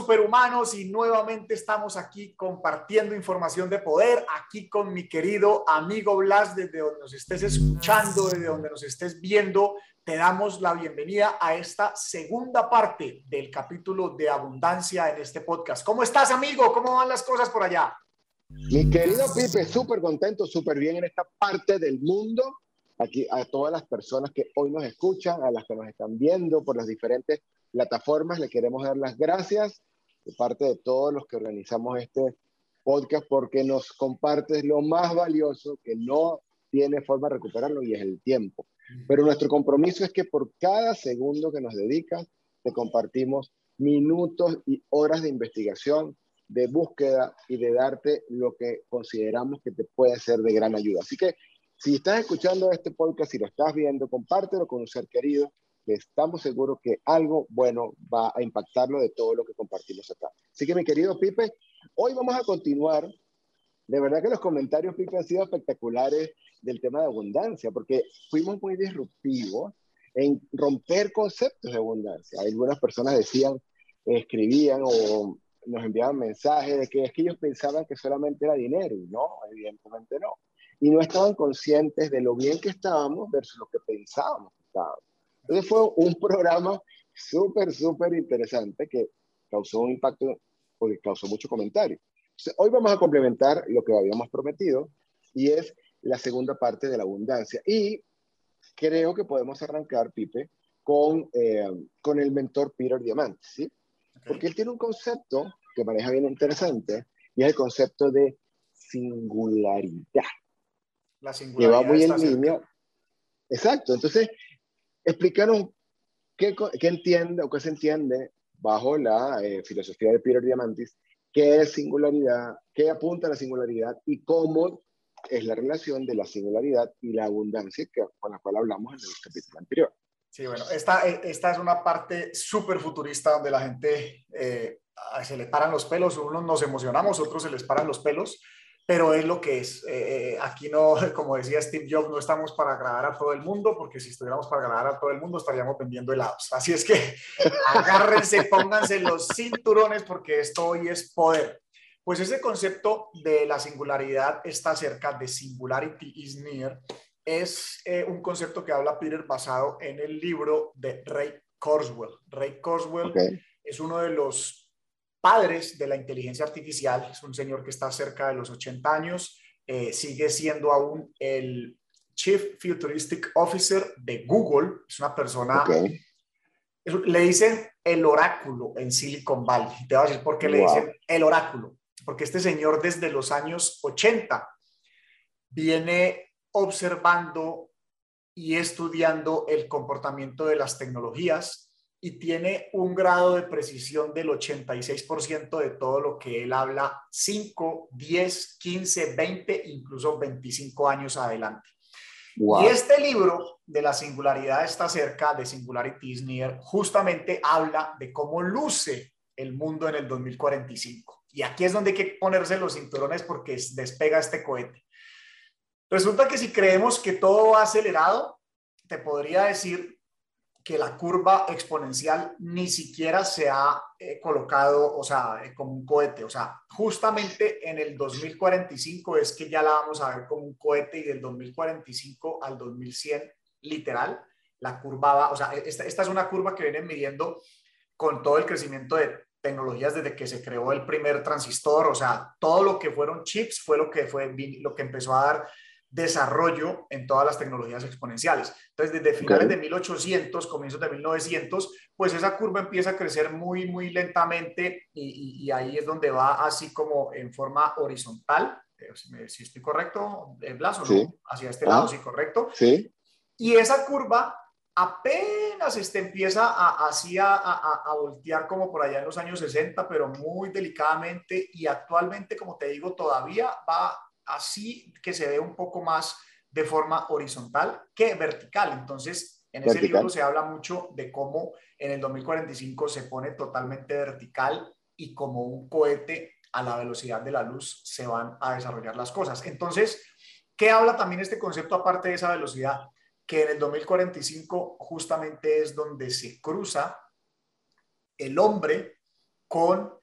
Superhumanos y nuevamente estamos aquí compartiendo información de poder, aquí con mi querido amigo Blas, desde donde nos estés escuchando, desde donde nos estés viendo, te damos la bienvenida a esta segunda parte del capítulo de abundancia en este podcast. ¿Cómo estás amigo? ¿Cómo van las cosas por allá? Mi querido Pipe, súper contento, súper bien en esta parte del mundo. Aquí a todas las personas que hoy nos escuchan, a las que nos están viendo por las diferentes plataformas. Le queremos dar las gracias de parte de todos los que organizamos este podcast porque nos compartes lo más valioso que no tiene forma de recuperarlo y es el tiempo. Pero nuestro compromiso es que por cada segundo que nos dedicas, te compartimos minutos y horas de investigación, de búsqueda y de darte lo que consideramos que te puede ser de gran ayuda. Así que si estás escuchando este podcast, si lo estás viendo, compártelo con un ser querido estamos seguros que algo bueno va a impactarlo de todo lo que compartimos acá. Así que mi querido Pipe, hoy vamos a continuar. De verdad que los comentarios, Pipe, han sido espectaculares del tema de abundancia, porque fuimos muy disruptivos en romper conceptos de abundancia. Algunas personas decían, escribían o nos enviaban mensajes de que es que ellos pensaban que solamente era dinero y no, evidentemente no. Y no estaban conscientes de lo bien que estábamos versus lo que pensábamos que estábamos. Entonces fue un programa súper, súper interesante que causó un impacto porque causó mucho comentario. hoy vamos a complementar lo que habíamos prometido y es la segunda parte de la abundancia. Y creo que podemos arrancar, Pipe, con, eh, con el mentor Peter Diamante, ¿sí? Porque él tiene un concepto que maneja bien interesante y es el concepto de singularidad. La singularidad. Que va muy en línea. Exacto. Entonces, explícanos qué, qué, entiende o qué se entiende bajo la eh, filosofía de Peter Diamantis, qué es singularidad, qué apunta a la singularidad y cómo es la relación de la singularidad y la abundancia que, con la cual hablamos en el capítulo anterior. Sí, bueno, esta, esta es una parte súper futurista donde la gente eh, se le paran los pelos, unos nos emocionamos, otros se les paran los pelos, pero es lo que es. Eh, eh, aquí no, como decía Steve Jobs, no estamos para agradar a todo el mundo, porque si estuviéramos para agradar a todo el mundo estaríamos vendiendo helados. Así es que agárrense, pónganse los cinturones, porque esto hoy es poder. Pues ese concepto de la singularidad está cerca de singularity is near. Es eh, un concepto que habla Peter basado en el libro de Ray Kurzweil. Ray Kurzweil es uno de los padres de la inteligencia artificial. Es un señor que está cerca de los 80 años, eh, sigue siendo aún el Chief Futuristic Officer de Google. Es una persona, le dicen el oráculo en Silicon Valley. Te voy a decir por qué le dicen el oráculo. Porque este señor desde los años 80 viene observando y estudiando el comportamiento de las tecnologías y tiene un grado de precisión del 86% de todo lo que él habla 5, 10, 15, 20, incluso 25 años adelante. Y este libro de la singularidad está cerca de Singularity is Near, justamente habla de cómo luce el mundo en el 2045. Y aquí es donde hay que ponerse los cinturones porque despega este cohete. Resulta que si creemos que todo va acelerado, te podría decir que la curva exponencial ni siquiera se ha eh, colocado, o sea, eh, como un cohete. O sea, justamente en el 2045 es que ya la vamos a ver como un cohete y del 2045 al 2100, literal, la curva va, o sea, esta, esta es una curva que viene midiendo con todo el crecimiento de tecnologías desde que se creó el primer transistor, o sea, todo lo que fueron chips fue lo que fue lo que empezó a dar desarrollo en todas las tecnologías exponenciales. Entonces, desde finales de 1800, comienzos de 1900, pues esa curva empieza a crecer muy, muy lentamente y, ahí es donde va así como en forma horizontal. Eh, si estoy correcto, eh, Blas, o no, hacia este lado, ah. sí, correcto. Sí. Y esa curva apenas este, empieza a, así a, a, a, voltear como por allá en los años 60, pero muy delicadamente y actualmente, como te digo, todavía va así que se ve un poco más de forma horizontal que vertical. Entonces, en ese libro se habla mucho de cómo en el 2045 se pone totalmente vertical y como un cohete a la velocidad de la luz se van a desarrollar las cosas. Entonces, ¿qué habla también este concepto aparte de esa velocidad? Que en el 2045 justamente es donde se cruza el hombre con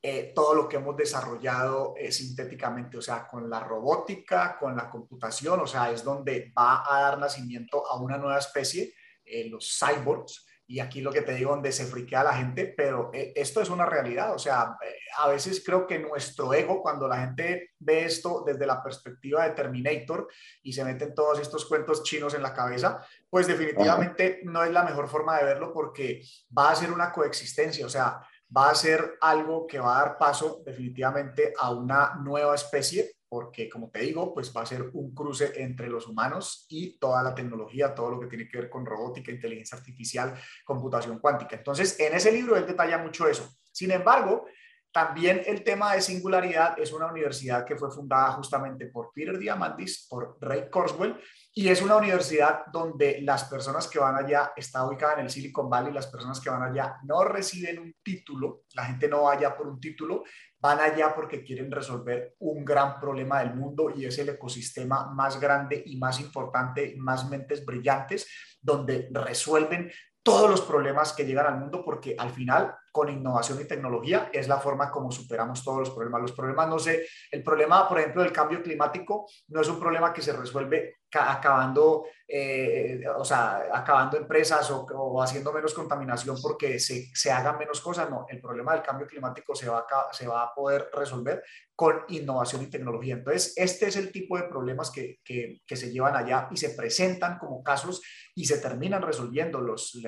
eh, todo lo que hemos desarrollado eh, sintéticamente, o sea, con la robótica, con la computación, o sea, es donde va a dar nacimiento a una nueva especie, eh, los cyborgs, y aquí lo que te digo, donde se friquea la gente, pero esto es una realidad, o sea, a veces creo que nuestro ego, cuando la gente ve esto desde la perspectiva de Terminator y se meten todos estos cuentos chinos en la cabeza, pues definitivamente no es la mejor forma de verlo porque va a ser una coexistencia, o sea, va a ser algo que va a dar paso definitivamente a una nueva especie, porque como te digo, pues va a ser un cruce entre los humanos y toda la tecnología, todo lo que tiene que ver con robótica, inteligencia artificial, computación cuántica. Entonces, en ese libro él detalla mucho eso. Sin embargo, también el tema de singularidad es una universidad que fue fundada justamente por Peter Diamandis, por Ray Kurzweil, y es una universidad donde las personas que van allá, está ubicada en el Silicon Valley, las personas que van allá no reciben un título, la gente no va allá por un título, van allá porque quieren resolver un gran problema del mundo y es el ecosistema más grande y más importante, más mentes brillantes, donde resuelven todos los problemas que llegan al mundo porque al final con innovación y tecnología es la forma como superamos todos los problemas. Los problemas, no sé, el problema, por ejemplo, del cambio climático no es un problema que se resuelve acabando, eh, o sea, acabando empresas o, haciendo menos contaminación porque se, se, hagan menos cosas. No, el problema del cambio climático se va, a, se va a poder resolver con innovación y tecnología. Entonces, este es el tipo de problemas que, que, que se llevan allá y se presentan como casos y se terminan resolviendo los,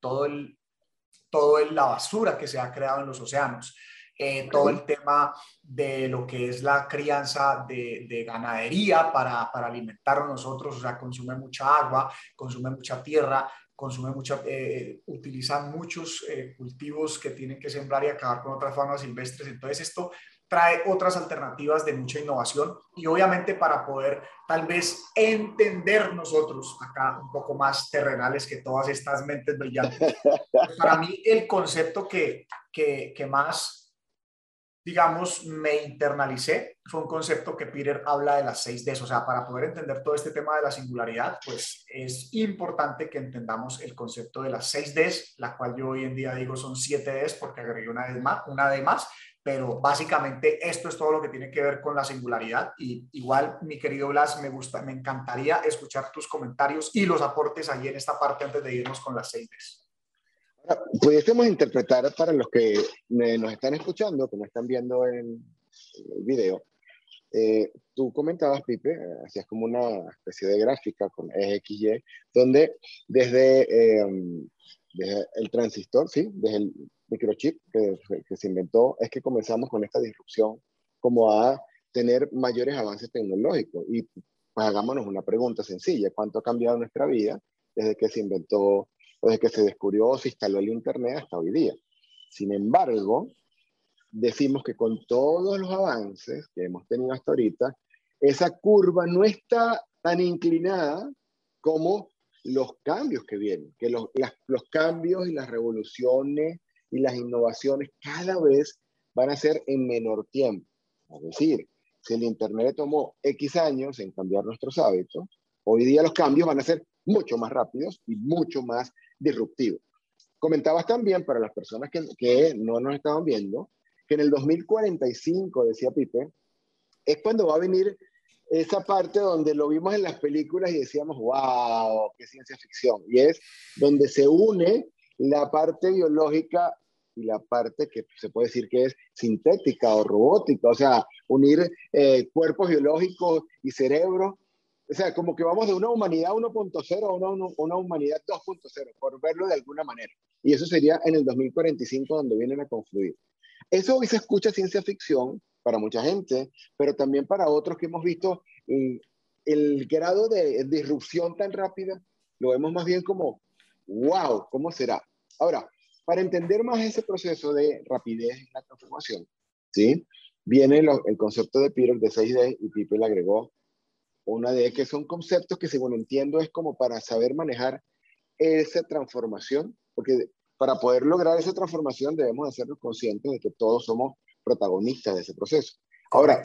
todo el, todo la basura que se ha creado en los océanos, eh, todo el tema de lo que es la crianza de, ganadería para, para alimentarnos nosotros, o sea, consume mucha agua, consume mucha tierra, consume mucha, eh, utilizan muchos eh, cultivos que tienen que sembrar y acabar con otras faunas silvestres. Entonces esto trae otras alternativas de mucha innovación y obviamente para poder tal vez entender nosotros acá un poco más terrenales que todas estas mentes brillantes. Para mí el concepto que, que, que más, digamos, me internalicé fue un concepto que Peter habla de las 6Ds, o sea, para poder entender todo este tema de la singularidad, pues es importante que entendamos el concepto de las 6Ds, la cual yo hoy en día digo son 7Ds porque agregué una D más, una D más pero básicamente esto es todo lo que tiene que ver con la singularidad y igual mi querido Blas me gusta me encantaría escuchar tus comentarios y los aportes ahí en esta parte antes de irnos con las seis. Pudiésemos interpretar para los que nos están escuchando que nos están viendo en, el video. Eh, tú comentabas Pipe hacías como una especie de gráfica con XY donde desde, eh, desde el transistor sí desde el microchip que, que, se inventó es que comenzamos con esta disrupción como a tener mayores avances tecnológicos. Y pues hagámonos una pregunta sencilla, ¿cuánto ha cambiado nuestra vida desde que se inventó, desde que se descubrió o se instaló el Internet hasta hoy día? Sin embargo, decimos que con todos los avances que hemos tenido hasta ahorita, esa curva no está tan inclinada como los cambios que vienen, que los, los cambios y las revoluciones y las innovaciones cada vez van a ser en menor tiempo. Es decir, si el Internet tomó X años en cambiar nuestros hábitos, hoy día los cambios van a ser mucho más rápidos y mucho más disruptivos. Comentabas también para las personas que, no nos estaban viendo, que en el 2045, decía Pipe, es cuando va a venir esa parte donde lo vimos en las películas y decíamos, wow, qué ciencia ficción. Y es donde se une la parte biológica y la parte que se puede decir que es sintética o robótica, o sea, unir eh, cuerpos biológicos y cerebro. O sea, como que vamos de una humanidad 1.0 a una, una humanidad 2.0, por verlo de alguna manera. Y eso sería en el 2045 donde vienen a confluir. Eso hoy se escucha ciencia ficción para mucha gente, pero también para otros que hemos visto el, el grado de disrupción tan rápida, lo vemos más bien como, wow, ¿cómo será? Ahora, para entender más ese proceso de rapidez en la transformación, ¿sí? viene el concepto de Peter de 6D y Pipe le agregó una D, que son conceptos que según entiendo es como para saber manejar esa transformación, porque para poder lograr esa transformación debemos hacernos conscientes de que todos somos protagonistas de ese proceso. Ahora,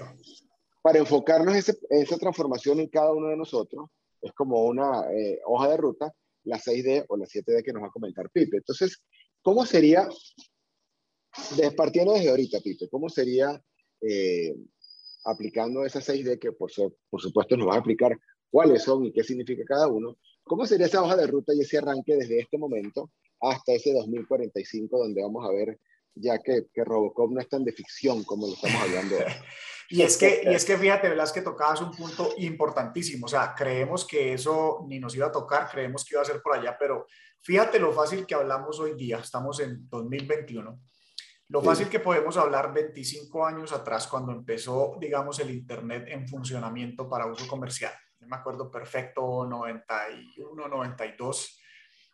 para enfocarnos ese, esa transformación en cada uno de nosotros, es como una eh, hoja de ruta la 6D o la 7D que nos va a comentar Pipe. Entonces, ¿cómo sería partiendo desde ahorita, Pipe, ¿cómo sería eh, aplicando esas 6D que por, por supuesto nos va a explicar cuáles son y qué significa cada uno? ¿Cómo sería esa hoja de ruta y ese arranque desde este momento hasta ese 2045 donde vamos a ver ya que, que Robocop no es tan de ficción como lo estamos hablando Y es que, y es que fíjate, Blas, que tocabas un punto importantísimo. O sea, creemos que eso ni nos iba a tocar, creemos que iba a ser por allá, pero fíjate lo fácil que hablamos hoy día. Estamos en 2021. Lo fácil que podemos hablar 25 años atrás, cuando empezó, digamos, el Internet en funcionamiento para uso comercial. Yo me acuerdo perfecto, 91, 92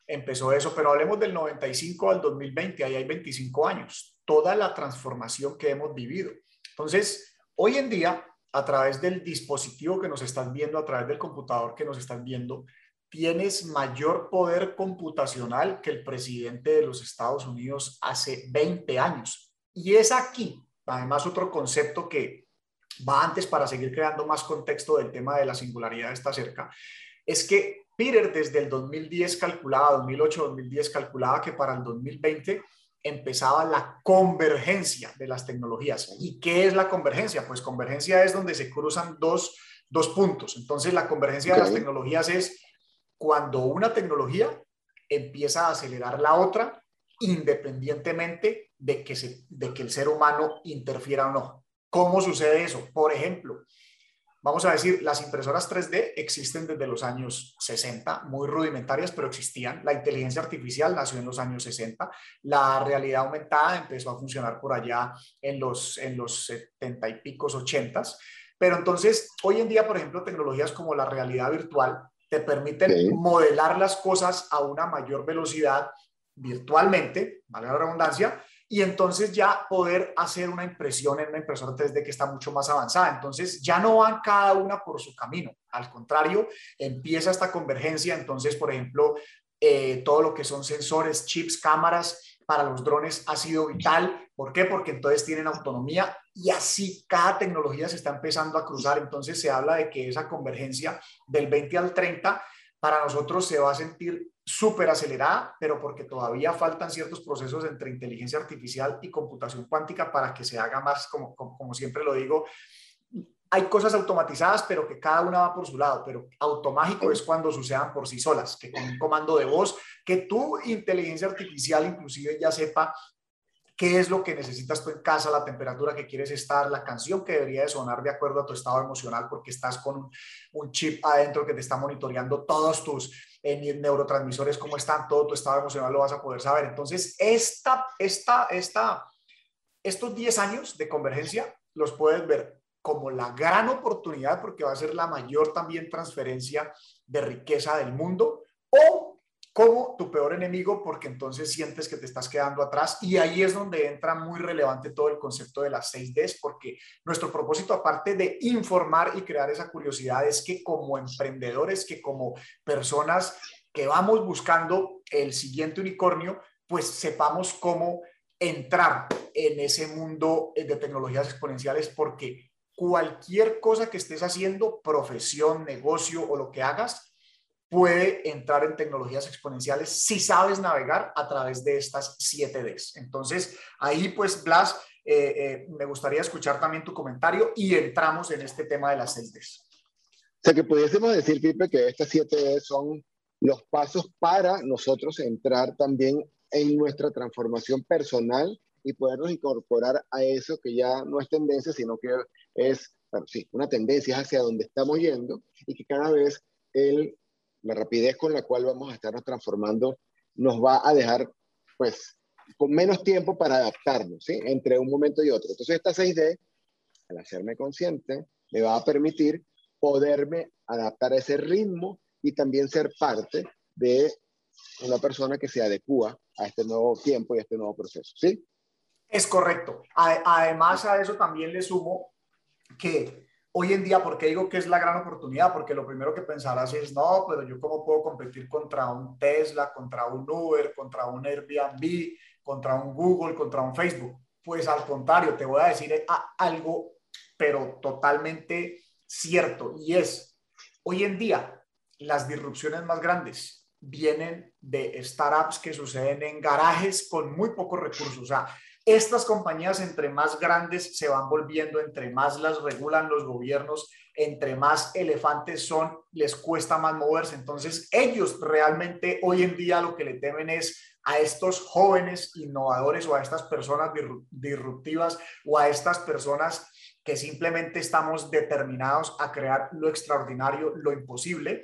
empezó eso, pero hablemos del 95 al 2020, ahí hay 25 años, toda la transformación que hemos vivido. Entonces, hoy en día, a través del dispositivo que nos están viendo, a través del computador que nos están viendo, tienes mayor poder computacional que el presidente de los Estados Unidos hace 20 años. Y es aquí, además, otro concepto que va antes para seguir creando más contexto del tema de la singularidad está cerca, es que Peter desde el 2010 calculaba, 2008-2010 calculaba que para el 2020 empezaba la convergencia de las tecnologías. ¿Y qué es la convergencia? Pues convergencia es donde se cruzan dos, puntos. Entonces la convergencia de las tecnologías es cuando una tecnología empieza a acelerar la otra independientemente de que, se, de que el ser humano interfiera o no. ¿Cómo sucede eso? Por ejemplo, vamos a decir, las impresoras 3D existen desde los años 60, muy rudimentarias, pero existían. La inteligencia artificial nació en los años 60. La realidad aumentada empezó a funcionar por allá en los, en los 70 y picos, 80. Pero entonces, hoy en día, por ejemplo, tecnologías como la realidad virtual te permiten modelar las cosas a una mayor velocidad virtualmente, vale la redundancia, y entonces ya poder hacer una impresión en una impresora 3D que está mucho más avanzada. Entonces ya no van cada una por su camino, al contrario, empieza esta convergencia. Entonces, por ejemplo, eh, todo lo que son sensores, chips, cámaras para los drones ha sido vital. ¿Por qué? Porque entonces tienen autonomía y así cada tecnología se está empezando a cruzar. Entonces se habla de que esa convergencia del 20 al 30 para nosotros se va a sentir súper acelerada, pero porque todavía faltan ciertos procesos entre inteligencia artificial y computación cuántica para que se haga más, como, como, siempre lo digo, hay cosas automatizadas, pero que cada una va por su lado, pero automágico es cuando sucedan por sí solas, que con un comando de voz, que tu inteligencia artificial inclusive ya sepa qué es lo que necesitas tú en casa, la temperatura que quieres estar, la canción que debería de sonar de acuerdo a tu estado emocional, porque estás con un, chip adentro que te está monitoreando todos tus eh, neurotransmisores, cómo están, todo tu estado emocional lo vas a poder saber. Entonces, esta, esta, esta, estos 10 años de convergencia los puedes ver como la gran oportunidad porque va a ser la mayor también transferencia de riqueza del mundo o como tu peor enemigo porque entonces sientes que te estás quedando atrás. Y ahí es donde entra muy relevante todo el concepto de las 6Ds porque nuestro propósito aparte de informar y crear esa curiosidad es que como emprendedores, que como personas que vamos buscando el siguiente unicornio, pues sepamos cómo entrar en ese mundo de tecnologías exponenciales porque cualquier cosa que estés haciendo, profesión, negocio o lo que hagas, puede entrar en tecnologías exponenciales si sabes navegar a través de estas 7Ds. Entonces, ahí pues, Blas, eh, eh, me gustaría escuchar también tu comentario y entramos en este tema de las 6Ds. O sea, que pudiésemos decir, Pipe, que estas 7Ds son los pasos para nosotros entrar también en nuestra transformación personal y podernos incorporar a eso que ya no es tendencia, sino que es, sí, una tendencia hacia donde estamos yendo y que cada vez el la rapidez con la cual vamos a estarnos transformando nos va a dejar, pues, con menos tiempo para adaptarnos, ¿sí? Entre un momento y otro. Entonces, esta 6D, al hacerme consciente, me va a permitir poderme adaptar a ese ritmo y también ser parte de una persona que se adecua a este nuevo tiempo y a este nuevo proceso, ¿sí? Es correcto. Además, a eso también le sumo que hoy en día, ¿por qué digo que es la gran oportunidad? Porque lo primero que pensarás es, no, pero yo cómo puedo competir contra un Tesla, contra un Uber, contra un Airbnb, contra un Google, contra un Facebook. Pues al contrario, te voy a decir algo, pero totalmente cierto, y es, hoy en día, las disrupciones más grandes vienen de startups que suceden en garajes con muy pocos recursos. O sea, Estas compañías, entre más grandes se van volviendo, entre más las regulan los gobiernos, entre más elefantes son, les cuesta más moverse. Entonces, ellos realmente hoy en día lo que le temen es a estos jóvenes innovadores o a estas personas disruptivas o a estas personas que simplemente estamos determinados a crear lo extraordinario, lo imposible.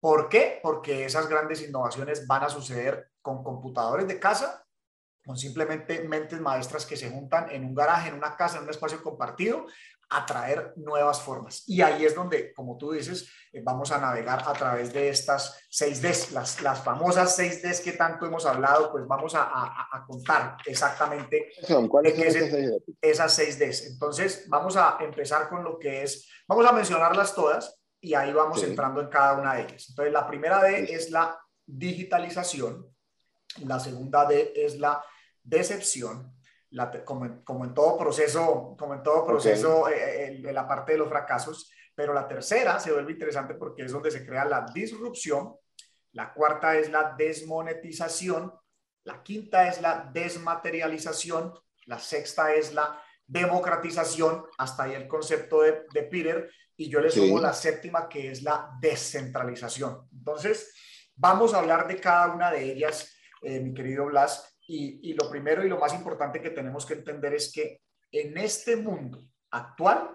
¿Por qué? Porque esas grandes innovaciones van a suceder con computadores de casa, con simplemente mentes maestras que se juntan en un garaje, en una casa, en un espacio compartido, a traer nuevas formas. Y ahí es donde, como tú dices, eh, vamos a navegar a través de estas 6Ds, las, las famosas 6Ds que tanto hemos hablado, pues vamos a, a, contar exactamente ¿Cuáles son esas 6Ds. Entonces, vamos a empezar con lo que es, vamos a mencionarlas todas y ahí vamos entrando en cada una de ellas. Entonces, la primera D es la digitalización, la segunda D es la decepción, como, en todo proceso, como en todo proceso eh, eh, la parte de los fracasos, pero la tercera se vuelve interesante porque es donde se crea la disrupción, la cuarta es la desmonetización, la quinta es la desmaterialización, la sexta es la democratización, hasta ahí el concepto de, de Peter, y yo le sumo la séptima que es la descentralización. Entonces, vamos a hablar de cada una de ellas, eh, mi querido Blas, y, lo primero y lo más importante que tenemos que entender es que en este mundo actual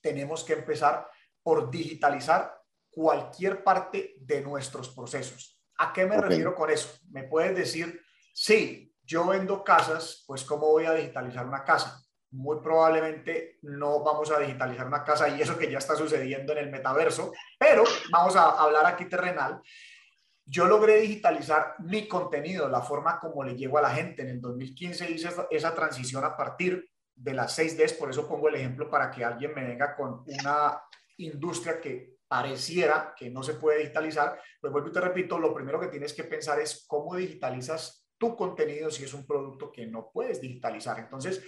tenemos que empezar por digitalizar cualquier parte de nuestros procesos. ¿A qué me refiero con eso? Me puedes decir, sí, yo vendo casas, pues ¿cómo voy a digitalizar una casa? Muy probablemente no vamos a digitalizar una casa y eso que ya está sucediendo en el metaverso, pero vamos a hablar aquí terrenal yo logré digitalizar mi contenido, la forma como le llego a la gente. En el 2015 hice esa transición a partir de las 6Ds, por eso pongo el ejemplo para que alguien me venga con una industria que pareciera que no se puede digitalizar. Pues vuelvo y te repito, lo primero que tienes que pensar es cómo digitalizas tu contenido si es un producto que no puedes digitalizar. Entonces,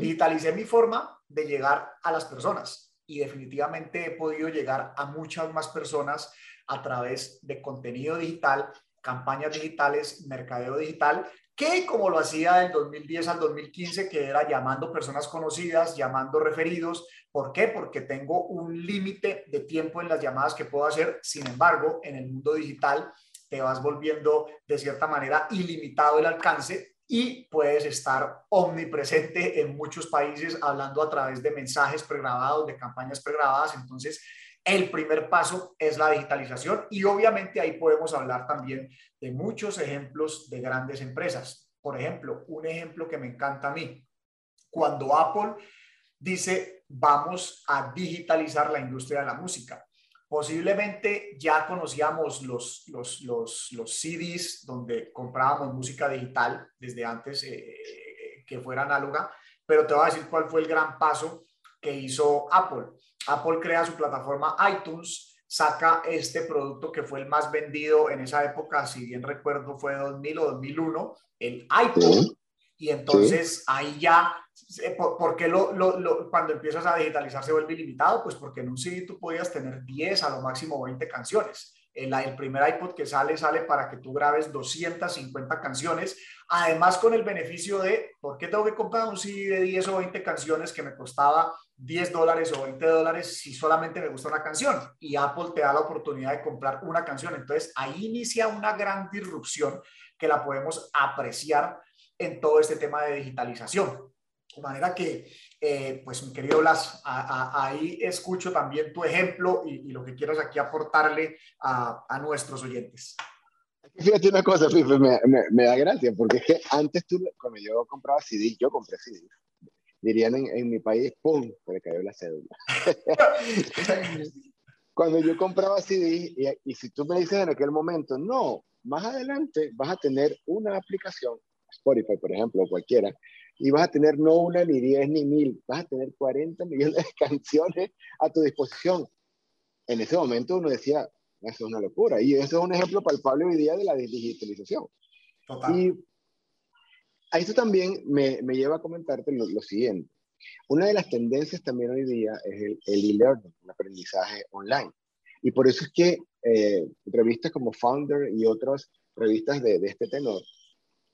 digitalicé mi forma de llegar a las personas y definitivamente he podido llegar a muchas más personas a través de contenido digital, campañas digitales, mercadeo digital, que como lo hacía del 2010 al 2015, que era llamando personas conocidas, llamando referidos. ¿Por qué? Porque tengo un límite de tiempo en las llamadas que puedo hacer. Sin embargo, en el mundo digital te vas volviendo de cierta manera ilimitado el alcance y puedes estar omnipresente en muchos países hablando a través de mensajes pregrabados, de campañas pregrabadas. Entonces, el primer paso es la digitalización y obviamente ahí podemos hablar también de muchos ejemplos de grandes empresas. Por ejemplo, un ejemplo que me encanta a mí, cuando Apple dice vamos a digitalizar la industria de la música. Posiblemente ya conocíamos los, los, los, los CDs donde comprábamos música digital desde antes eh, que fuera análoga, pero te voy a decir cuál fue el gran paso que hizo Apple. Apple crea su plataforma iTunes, saca este producto que fue el más vendido en esa época, si bien recuerdo fue 2000 o 2001, el iPod. Y entonces ahí ya, eh, ¿por, qué lo, lo, cuando empiezas a digitalizar se vuelve ilimitado? Pues porque en un CD tú podías tener 10 a lo máximo 20 canciones. El, el, primer iPod que sale, sale para que tú grabes 250 canciones. Además, con el beneficio de, ¿por qué tengo que comprar un CD de 10 o 20 canciones que me costaba 10 dólares o 20 dólares si solamente me gusta una canción? Y Apple te da la oportunidad de comprar una canción. Entonces, ahí inicia una gran disrupción que la podemos apreciar en todo este tema de digitalización. De manera que, eh, pues mi querido Blas, ahí escucho también tu ejemplo y, lo que quieras aquí aportarle a, a nuestros oyentes. Fíjate una cosa, Fife, me, me, da gracia, porque es que antes tú, cuando yo compraba CD, yo compré CD. Dirían en, en mi país, ¡pum! Se le cayó la cédula. cuando yo compraba CD, y, y si tú me dices en aquel momento, no, más adelante vas a tener una aplicación, Spotify, por ejemplo, o cualquiera, y vas a tener no una, ni 10, ni mil, vas a tener 40 millones de canciones a tu disposición. En ese momento uno decía, eso es una locura. Y eso es un ejemplo palpable hoy día de la digitalización. Total. Y a esto también me, me lleva a comentarte lo, siguiente. Una de las tendencias también hoy día es el e-learning, el, aprendizaje online. Y por eso es que eh, revistas como Founder y otras revistas de, de, este tenor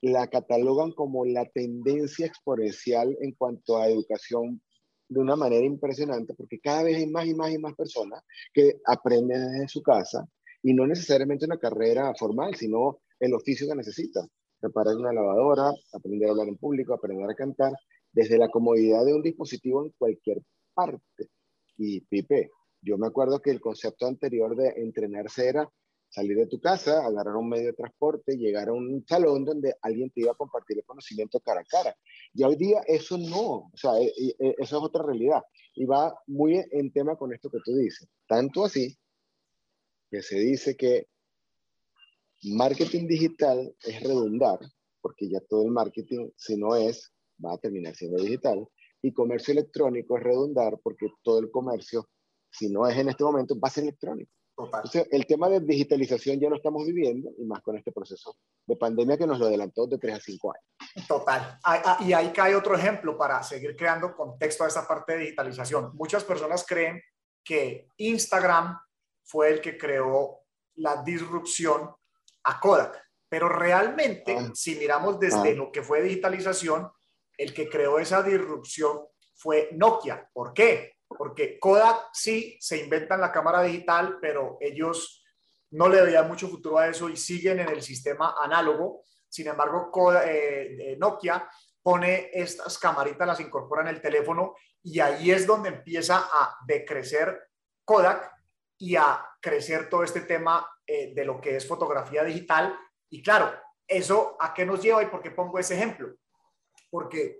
la catalogan como la tendencia exponencial en cuanto a educación de una manera impresionante, porque cada vez hay más y más y más personas que aprenden desde su casa y no necesariamente una carrera formal, sino el oficio que necesitan. Reparar una lavadora, aprender a hablar en público, aprender a cantar, desde la comodidad de un dispositivo en cualquier parte. Y Pipe, yo me acuerdo que el concepto anterior de entrenarse era salir de tu casa, agarrar un medio de transporte, llegar a un salón donde alguien te iba a compartir el conocimiento cara a cara. Y hoy día eso no, o sea, e, e, e, eso es otra realidad. Y va muy en tema con esto que tú dices. Tanto así que se dice que marketing digital es redundar, porque ya todo el marketing, si no es, va a terminar siendo digital. Y comercio electrónico es redundar, porque todo el comercio, si no es en este momento, va a ser electrónico. Entonces, el tema de digitalización ya lo estamos viviendo, y más con este proceso de pandemia que nos lo adelantó de 3 a 5 años. Total. Ah, y ahí cae otro ejemplo para seguir creando contexto a esta parte de digitalización. Muchas personas creen que Instagram fue el que creó la disrupción a Kodak, pero realmente, ah. si miramos desde ah. lo que fue digitalización, el que creó esa disrupción fue Nokia. ¿Por qué? Porque Kodak sí se inventan la cámara digital, pero ellos no le veían mucho futuro a eso y siguen en el sistema análogo. Sin embargo, eh, Nokia pone estas camaritas, las incorpora en el teléfono y ahí es donde empieza a decrecer Kodak y a crecer todo este tema eh, de lo que es fotografía digital. Y claro, ¿eso a qué nos lleva y por qué pongo ese ejemplo? porque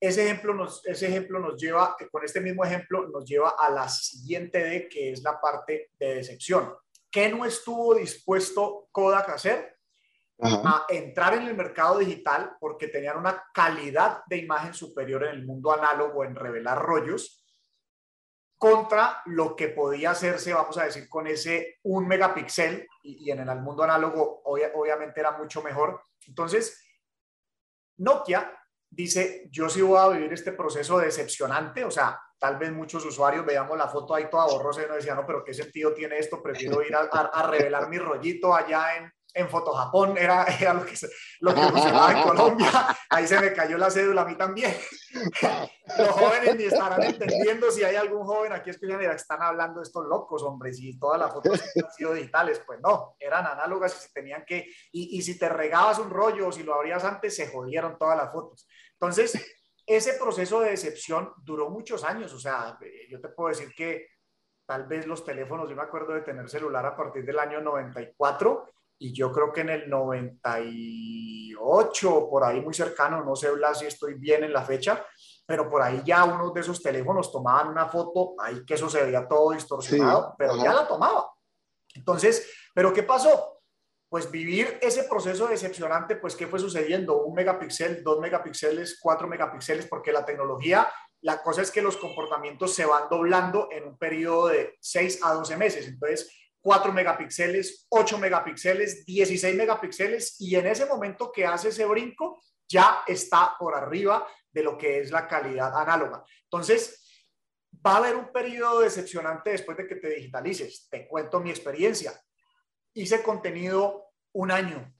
ese ejemplo nos, ese ejemplo nos lleva, con este mismo ejemplo, nos lleva a la siguiente D, que es la parte de decepción. ¿Qué no estuvo dispuesto Kodak a hacer? A entrar en el mercado digital porque tenían una calidad de imagen superior en el mundo análogo, en revelar rollos, contra lo que podía hacerse, vamos a decir, con ese un megapíxel y, en el mundo análogo obviamente era mucho mejor. Entonces, Nokia dice, yo sí voy a vivir este proceso decepcionante, o sea, tal vez muchos usuarios veamos la foto ahí toda borrosa y nos decían, no, pero ¿qué sentido tiene esto? Prefiero ir a, revelar mi rollito allá en, en Foto Japón, era, lo, que, lo que funcionaba en Colombia, ahí se me cayó la cédula a mí también. Los jóvenes ni estarán entendiendo si hay algún joven aquí escuchando están hablando estos locos, hombre, si todas las fotos han sido digitales, pues no, eran análogas y se tenían que, y, y si te regabas un rollo o si lo abrías antes, se jodieron todas las fotos. Entonces, ese proceso de decepción duró muchos años, o sea, yo te puedo decir que tal vez los teléfonos, yo me acuerdo de tener celular a partir del año 94 y yo creo que en el 98, por ahí muy cercano, no sé si estoy bien en la fecha, pero por ahí ya unos de esos teléfonos tomaban una foto, ahí que eso se veía todo distorsionado, pero ya la tomaba. Entonces, ¿pero qué pasó? Pues vivir ese proceso decepcionante, pues ¿qué fue sucediendo? Un megapíxel, dos megapíxeles, cuatro megapíxeles, porque la tecnología, la cosa es que los comportamientos se van doblando en un periodo de 6 a 12 meses. Entonces, 4 megapíxeles, 8 megapíxeles, 16 megapíxeles y en ese momento que hace ese brinco ya está por arriba de lo que es la calidad análoga. Entonces, va a haber un periodo decepcionante después de que te digitalices. Te cuento mi experiencia. Hice contenido un año,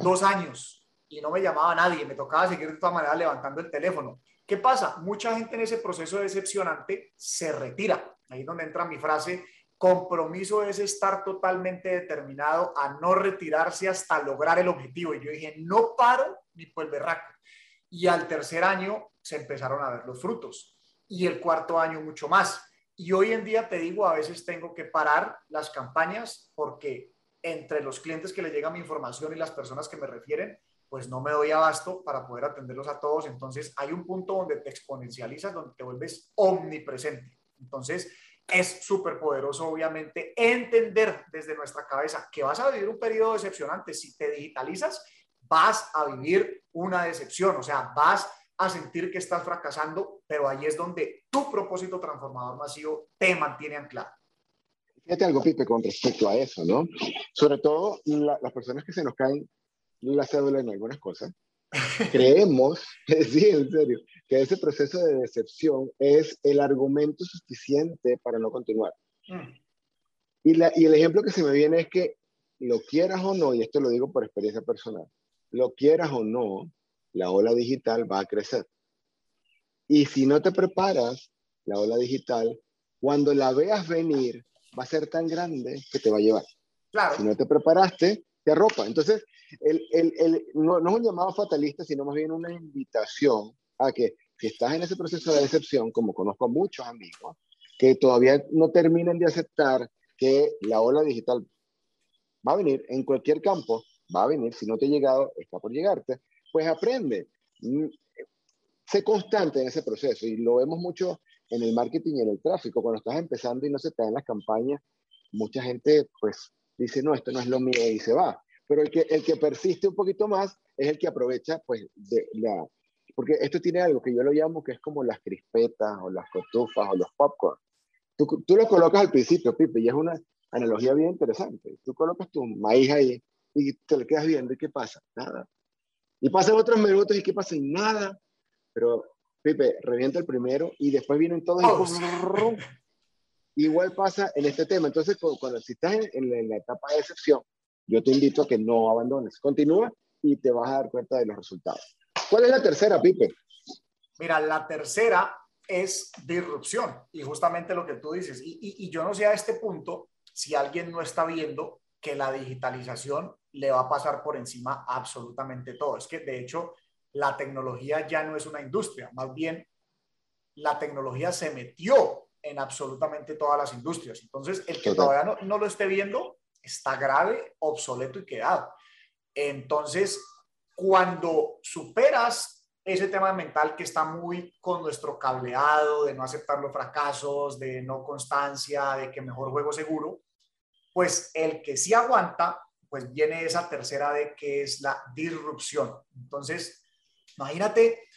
dos años y no me llamaba nadie. Me tocaba seguir de todas maneras levantando el teléfono. ¿Qué pasa? Mucha gente en ese proceso decepcionante se retira. Ahí es donde entra mi frase compromiso es estar totalmente determinado a no retirarse hasta lograr el objetivo. Y yo dije, no paro ni por el berraco. Y al tercer año se empezaron a ver los frutos. Y el cuarto año mucho más. Y hoy en día te digo, a veces tengo que parar las campañas porque entre los clientes que le llega mi información y las personas que me refieren, pues no me doy abasto para poder atenderlos a todos. Entonces hay un punto donde te exponencializas, donde te vuelves omnipresente. Entonces, es súper poderoso, obviamente, entender desde nuestra cabeza que vas a vivir un periodo decepcionante. Si te digitalizas, vas a vivir una decepción, o sea, vas a sentir que estás fracasando, pero ahí es donde tu propósito transformador masivo te mantiene anclado. Fíjate algo, Pipe, con respecto a eso, ¿no? Sobre todo las personas que se nos caen la cédula en algunas cosas, creemos, sí, en serio, que ese proceso de decepción es el argumento suficiente para no continuar. Mm. Y, la, y el ejemplo que se me viene es que lo quieras o no, y esto lo digo por experiencia personal, lo quieras o no, la ola digital va a crecer. Y si no te preparas, la ola digital, cuando la veas venir, va a ser tan grande que te va a llevar. Claro. Si no te preparaste, te arropa. Entonces, el, el, el, no, no, es un llamado fatalista, sino más bien una invitación a que si estás en ese proceso de decepción, como conozco a muchos amigos, que todavía no terminan de aceptar que la ola digital va a venir en cualquier campo, va a venir, si no te ha llegado, está por llegarte, pues aprende. Mm, sé constante en ese proceso y lo vemos mucho en el marketing y en el tráfico. Cuando estás empezando y no se te dan las campañas, mucha gente pues dice, no, esto no es lo mío y se va. Pero el que, el que persiste un poquito más es el que aprovecha pues de la... Porque esto tiene algo que yo lo llamo que es como las crispetas o las cotufas o los popcorn. Tú, tú lo colocas al principio, Pipe, y es una analogía bien interesante. Tú colocas tu maíz ahí y te lo quedas viendo y ¿qué pasa? Nada. Y pasan otros minutos y ¿qué pasa? Y nada. Pero, Pipe, revienta el primero y después vienen todos Igual pasa en este tema. Entonces, cuando, si estás en, la etapa de excepción, yo te invito a que no abandones. Continúa y te vas a dar cuenta de los resultados. ¿Cuál es la tercera, Pipe? Mira, la tercera es disrupción y justamente lo que tú dices. Y, y, yo no sé a este punto si alguien no está viendo que la digitalización le va a pasar por encima absolutamente todo. Es que de hecho la tecnología ya no es una industria, más bien la tecnología se metió en absolutamente todas las industrias. Entonces, el que todavía no, no lo esté viendo está grave, obsoleto y quedado. Entonces, cuando superas ese tema mental que está muy con nuestro cableado, de no aceptar los fracasos, de no constancia, de que mejor juego seguro, pues el que sí aguanta, pues viene esa tercera de que es la disrupción. Entonces, imagínate,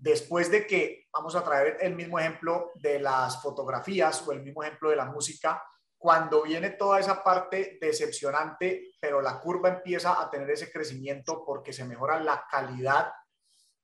después de que, vamos a traer el mismo ejemplo de las fotografías o el mismo ejemplo de la música, cuando viene toda esa parte decepcionante, pero la curva empieza a tener ese crecimiento porque se mejora la calidad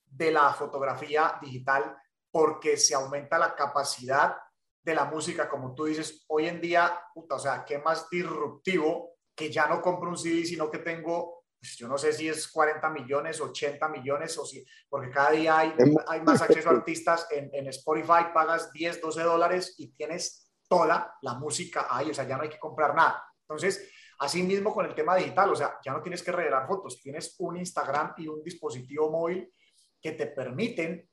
de la fotografía digital, porque se aumenta la capacidad de la música, como tú dices, hoy en día, o sea, qué más disruptivo que ya no compro un CD, sino que tengo, pues, yo no sé si es 40 millones, 80 millones, o si, porque cada día hay, hay más acceso a artistas en, en Spotify, pagas 10, 12 dólares y tienes toda la música ahí, o sea, ya no hay que comprar nada. Entonces, así mismo con el tema digital, o sea, ya no tienes que revelar fotos, tienes un Instagram y un dispositivo móvil que te permiten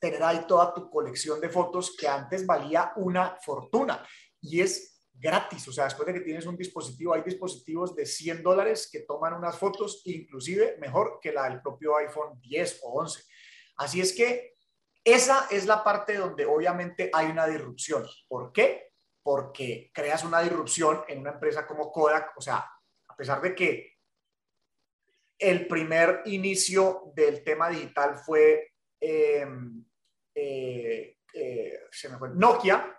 tener ahí toda tu colección de fotos que antes valía una fortuna y es gratis. O sea, después de que tienes un dispositivo, hay dispositivos de 100 dólares que toman unas fotos inclusive mejor que la del propio iPhone 10 o 11. Así es que esa es la parte donde obviamente hay una disrupción. ¿Por qué? Porque creas una disrupción en una empresa como Kodak. O sea, a pesar de que el primer inicio del tema digital fue eh, eh, eh, se me fue, Nokia,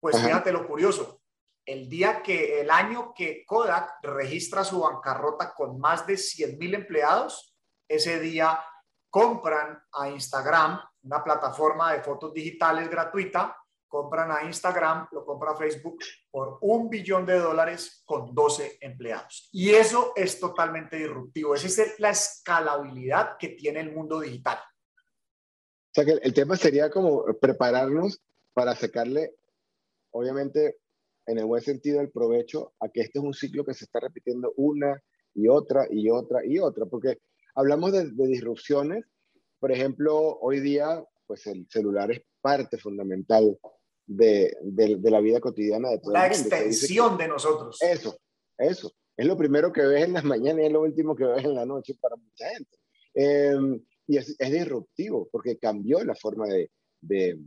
pues fíjate lo curioso. El día que, el año que Kodak registra su bancarrota con más de 100 mil empleados, ese día compran a Instagram, una plataforma de fotos digitales gratuita, compran a Instagram, lo compra Facebook por un billón de dólares con 12 empleados. Y eso es totalmente disruptivo. Esa es la escalabilidad que tiene el mundo digital. O sea que el tema sería como prepararnos para sacarle, obviamente, en el buen sentido, el provecho a que este es un ciclo que se está repitiendo una y otra y otra y otra, porque hablamos de, disrupciones, por ejemplo, hoy día, pues el celular es parte fundamental de, de, la vida cotidiana de todo la extensión de nosotros. Eso, eso. Es lo primero que ves en las mañanas y es lo último que ves en la noche para mucha gente. Eh, y es, disruptivo porque cambió la forma de, de,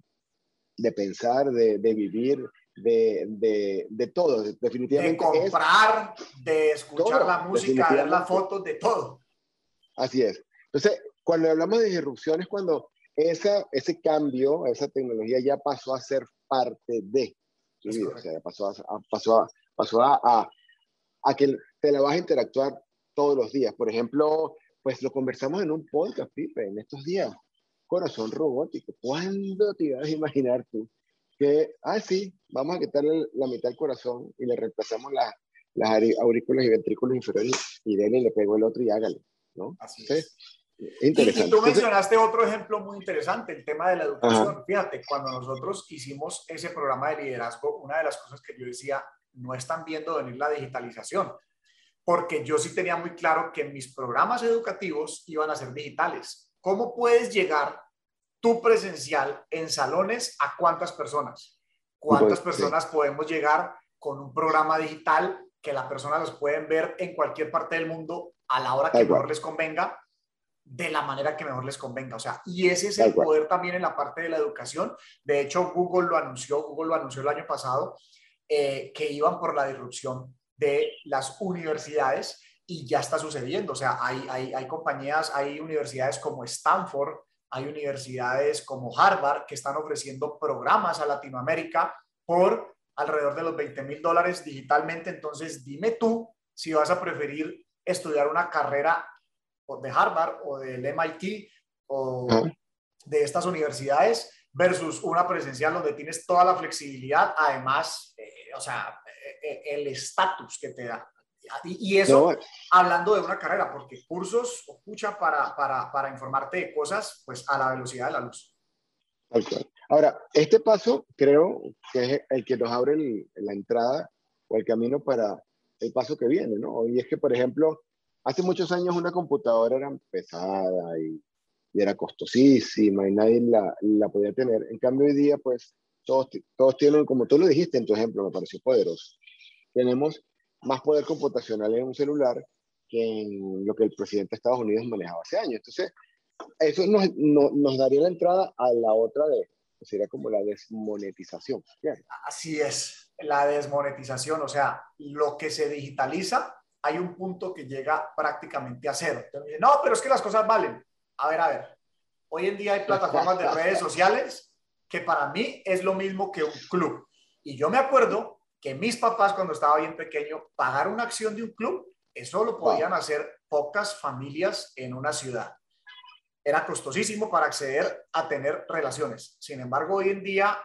de pensar, de, de vivir, de, de, todo, definitivamente. De comprar, de escuchar la música, ver las fotos, de todo. Así es. Entonces, cuando hablamos de disrupción es cuando esa, ese cambio, esa tecnología ya pasó a ser parte de tu vida. O sea, pasó, a, pasó, a, pasó a, a, a, que te la vas a interactuar todos los días. Por ejemplo, pues lo conversamos en un podcast, Pipe, en estos días. Corazón robótico. ¿Cuándo te ibas a imaginar tú que, ah, sí, vamos a quitarle la mitad del corazón y le reemplazamos la, las aurículas y ventrículos inferiores y denle, le pego el otro y hágale, ¿no? Así es. Interesante. Y, tú mencionaste otro ejemplo muy interesante, el tema de la educación. Fíjate, cuando nosotros hicimos ese programa de liderazgo, una de las cosas que yo decía, no están viendo venir la digitalización, porque yo sí tenía muy claro que mis programas educativos iban a ser digitales. ¿Cómo puedes llegar tú presencial en salones a cuántas personas? ¿Cuántas pues, personas podemos llegar con un programa digital que las personas los pueden ver en cualquier parte del mundo a la hora que mejor les convenga? de la manera que mejor les convenga. O sea, y ese es el poder también en la parte de la educación. De hecho, Google lo anunció, Google lo anunció el año pasado, eh, que iban por la disrupción de las universidades y ya está sucediendo. O sea, hay, hay, hay compañías, hay universidades como Stanford, hay universidades como Harvard que están ofreciendo programas a Latinoamérica por alrededor de los 20 mil dólares digitalmente. Entonces, dime tú si vas a preferir estudiar una carrera de Harvard o del MIT o de estas universidades versus una presencial donde tienes toda la flexibilidad, además, eh, o sea, eh, eh, el estatus que te da. Y, eso, hablando de una carrera, porque cursos o escucha para, para, para, informarte de cosas, pues a la velocidad de la luz. Ahora, este paso creo que es el que nos abre la entrada o el camino para el paso que viene, ¿no? Y es que, por ejemplo, Hace muchos años una computadora era pesada y, era costosísima y nadie la, la, podía tener. En cambio, hoy día, pues, todos, todos tienen, como tú lo dijiste en tu ejemplo, me pareció poderoso. Tenemos más poder computacional en un celular que en lo que el presidente de Estados Unidos manejaba hace años. Entonces, eso nos, nos daría la entrada a la otra de, sería como la desmonetización. Así es, la desmonetización, o sea, lo que se digitaliza hay un punto que llega prácticamente a cero. no, pero es que las cosas valen. A ver, a ver. Hoy en día hay plataformas de redes sociales que para mí es lo mismo que un club. Y yo me acuerdo que mis papás cuando estaba bien pequeño, pagar una acción de un club, eso lo podían hacer pocas familias en una ciudad. Era costosísimo para acceder a tener relaciones. Sin embargo, hoy en día,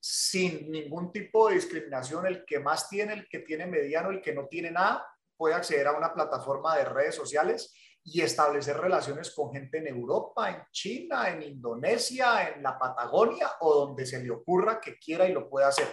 sin ningún tipo de discriminación, el que más tiene, el que tiene mediano, el que no tiene nada, puede acceder a una plataforma de redes sociales y establecer relaciones con gente en Europa, en China, en Indonesia, en la Patagonia o donde se le ocurra que quiera y lo pueda hacer.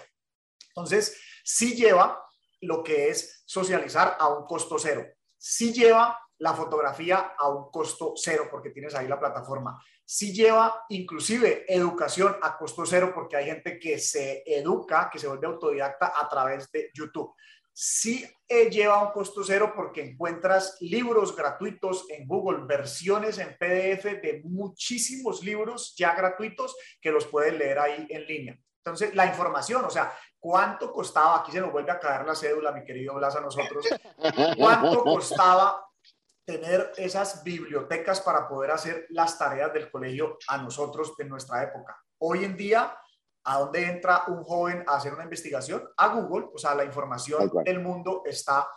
Entonces, sí lleva lo que es socializar a un costo cero. Sí lleva la fotografía a un costo cero porque tienes ahí la plataforma. Sí lleva inclusive educación a costo cero porque hay gente que se educa, que se vuelve autodidacta a través de YouTube sí eh, lleva un costo cero porque encuentras libros gratuitos en Google, versiones en PDF de muchísimos libros ya gratuitos que los puedes leer ahí en línea. Entonces, la información, o sea, ¿cuánto costaba? Aquí se nos vuelve a caer la cédula, mi querido Blas, a nosotros. ¿Cuánto costaba tener esas bibliotecas para poder hacer las tareas del colegio a nosotros de nuestra época? Hoy en día ¿A dónde entra un joven a hacer una investigación? A Google, o sea, la información del mundo está,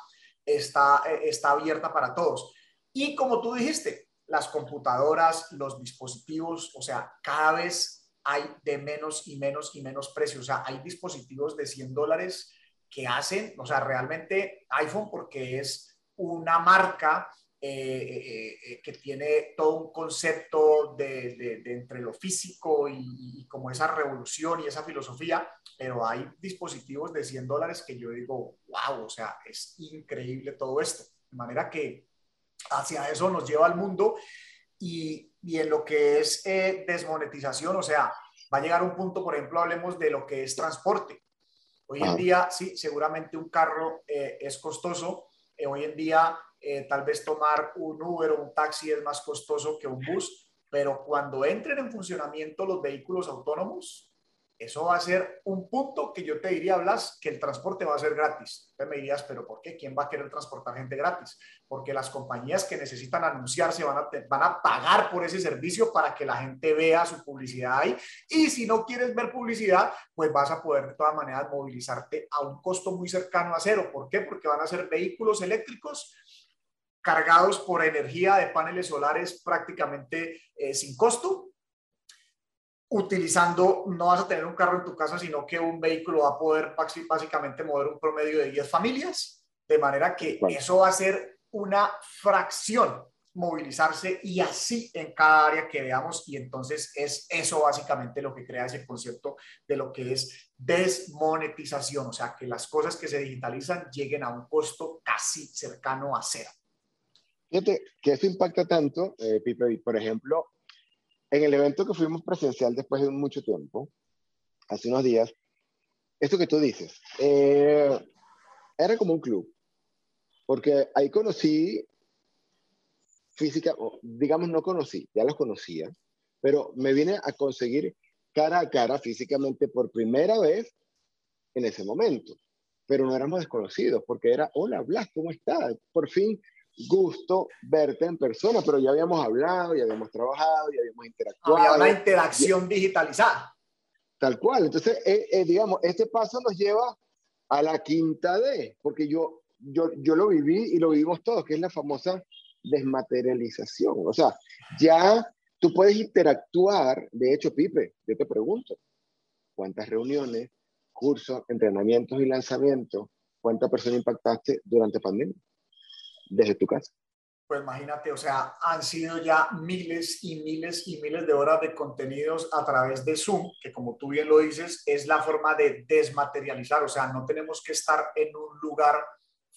está, eh, está abierta para todos. Y como tú dijiste, las computadoras, los dispositivos, o sea, cada vez hay de menos y menos y menos precio. O sea, hay dispositivos de 100 dólares que hacen, o sea, realmente iPhone porque es una marca eh, eh, eh, que tiene todo un concepto de, entre lo físico y, como esa revolución y esa filosofía, pero hay dispositivos de 100 dólares que yo digo, wow, o sea, es increíble todo esto. De manera que hacia eso nos lleva al mundo y, y en lo que es desmonetización, o sea, va a llegar un punto, por ejemplo, hablemos de lo que es transporte. Hoy en día, sí, seguramente un carro es costoso. hoy en día eh, tal vez tomar un Uber o un taxi es más costoso que un bus, pero cuando entren en funcionamiento los vehículos autónomos, eso va a ser un punto que yo te diría, Blas, que el transporte va a ser gratis. Te me dirías, pero ¿por qué? ¿Quién va a querer transportar gente gratis? Porque las compañías que necesitan anunciarse van a, van a pagar por ese servicio para que la gente vea su publicidad ahí. Y si no quieres ver publicidad, pues vas a poder de todas maneras movilizarte a un costo muy cercano a cero. ¿Por qué? Porque van a ser vehículos eléctricos cargados por energía de paneles solares prácticamente eh, sin costo. Utilizando, no vas a tener un carro en tu casa, sino que un vehículo va a poder básicamente mover un promedio de 10 familias. De manera que eso va a ser una fracción movilizarse y así en cada área que veamos y entonces es eso básicamente lo que crea ese concepto de lo que es desmonetización, o sea, que las cosas que se digitalizan lleguen a un costo casi cercano a cero. Fíjate que eso impacta tanto, eh, Pipe, por ejemplo, en el evento que fuimos presencial después de mucho tiempo, hace unos días, esto que tú dices, eh, era como un club, porque ahí conocí física, digamos, no conocí, ya los conocía, pero me vine a conseguir cara a cara físicamente por primera vez en ese momento. Pero no éramos desconocidos, porque era, hola Blas, ¿cómo estás? Por fin, gusto verte en persona, pero ya habíamos hablado, ya habíamos trabajado, ya habíamos interactuado. Había una interacción digitalizada. Tal cual. Entonces, eh, eh, digamos, este paso nos lleva a la quinta D, porque yo, yo, yo lo viví y lo vivimos todos, que es la famosa desmaterialización. O sea, ya tú puedes interactuar. De hecho, Pipe, yo te pregunto, ¿cuántas reuniones, cursos, entrenamientos y lanzamientos, cuántas personas impactaste durante pandemia desde tu casa? Pues imagínate, o sea, han sido ya miles y miles y miles de horas de contenidos a través de Zoom, que como tú bien lo dices, es la forma de desmaterializar, o sea, no tenemos que estar en un lugar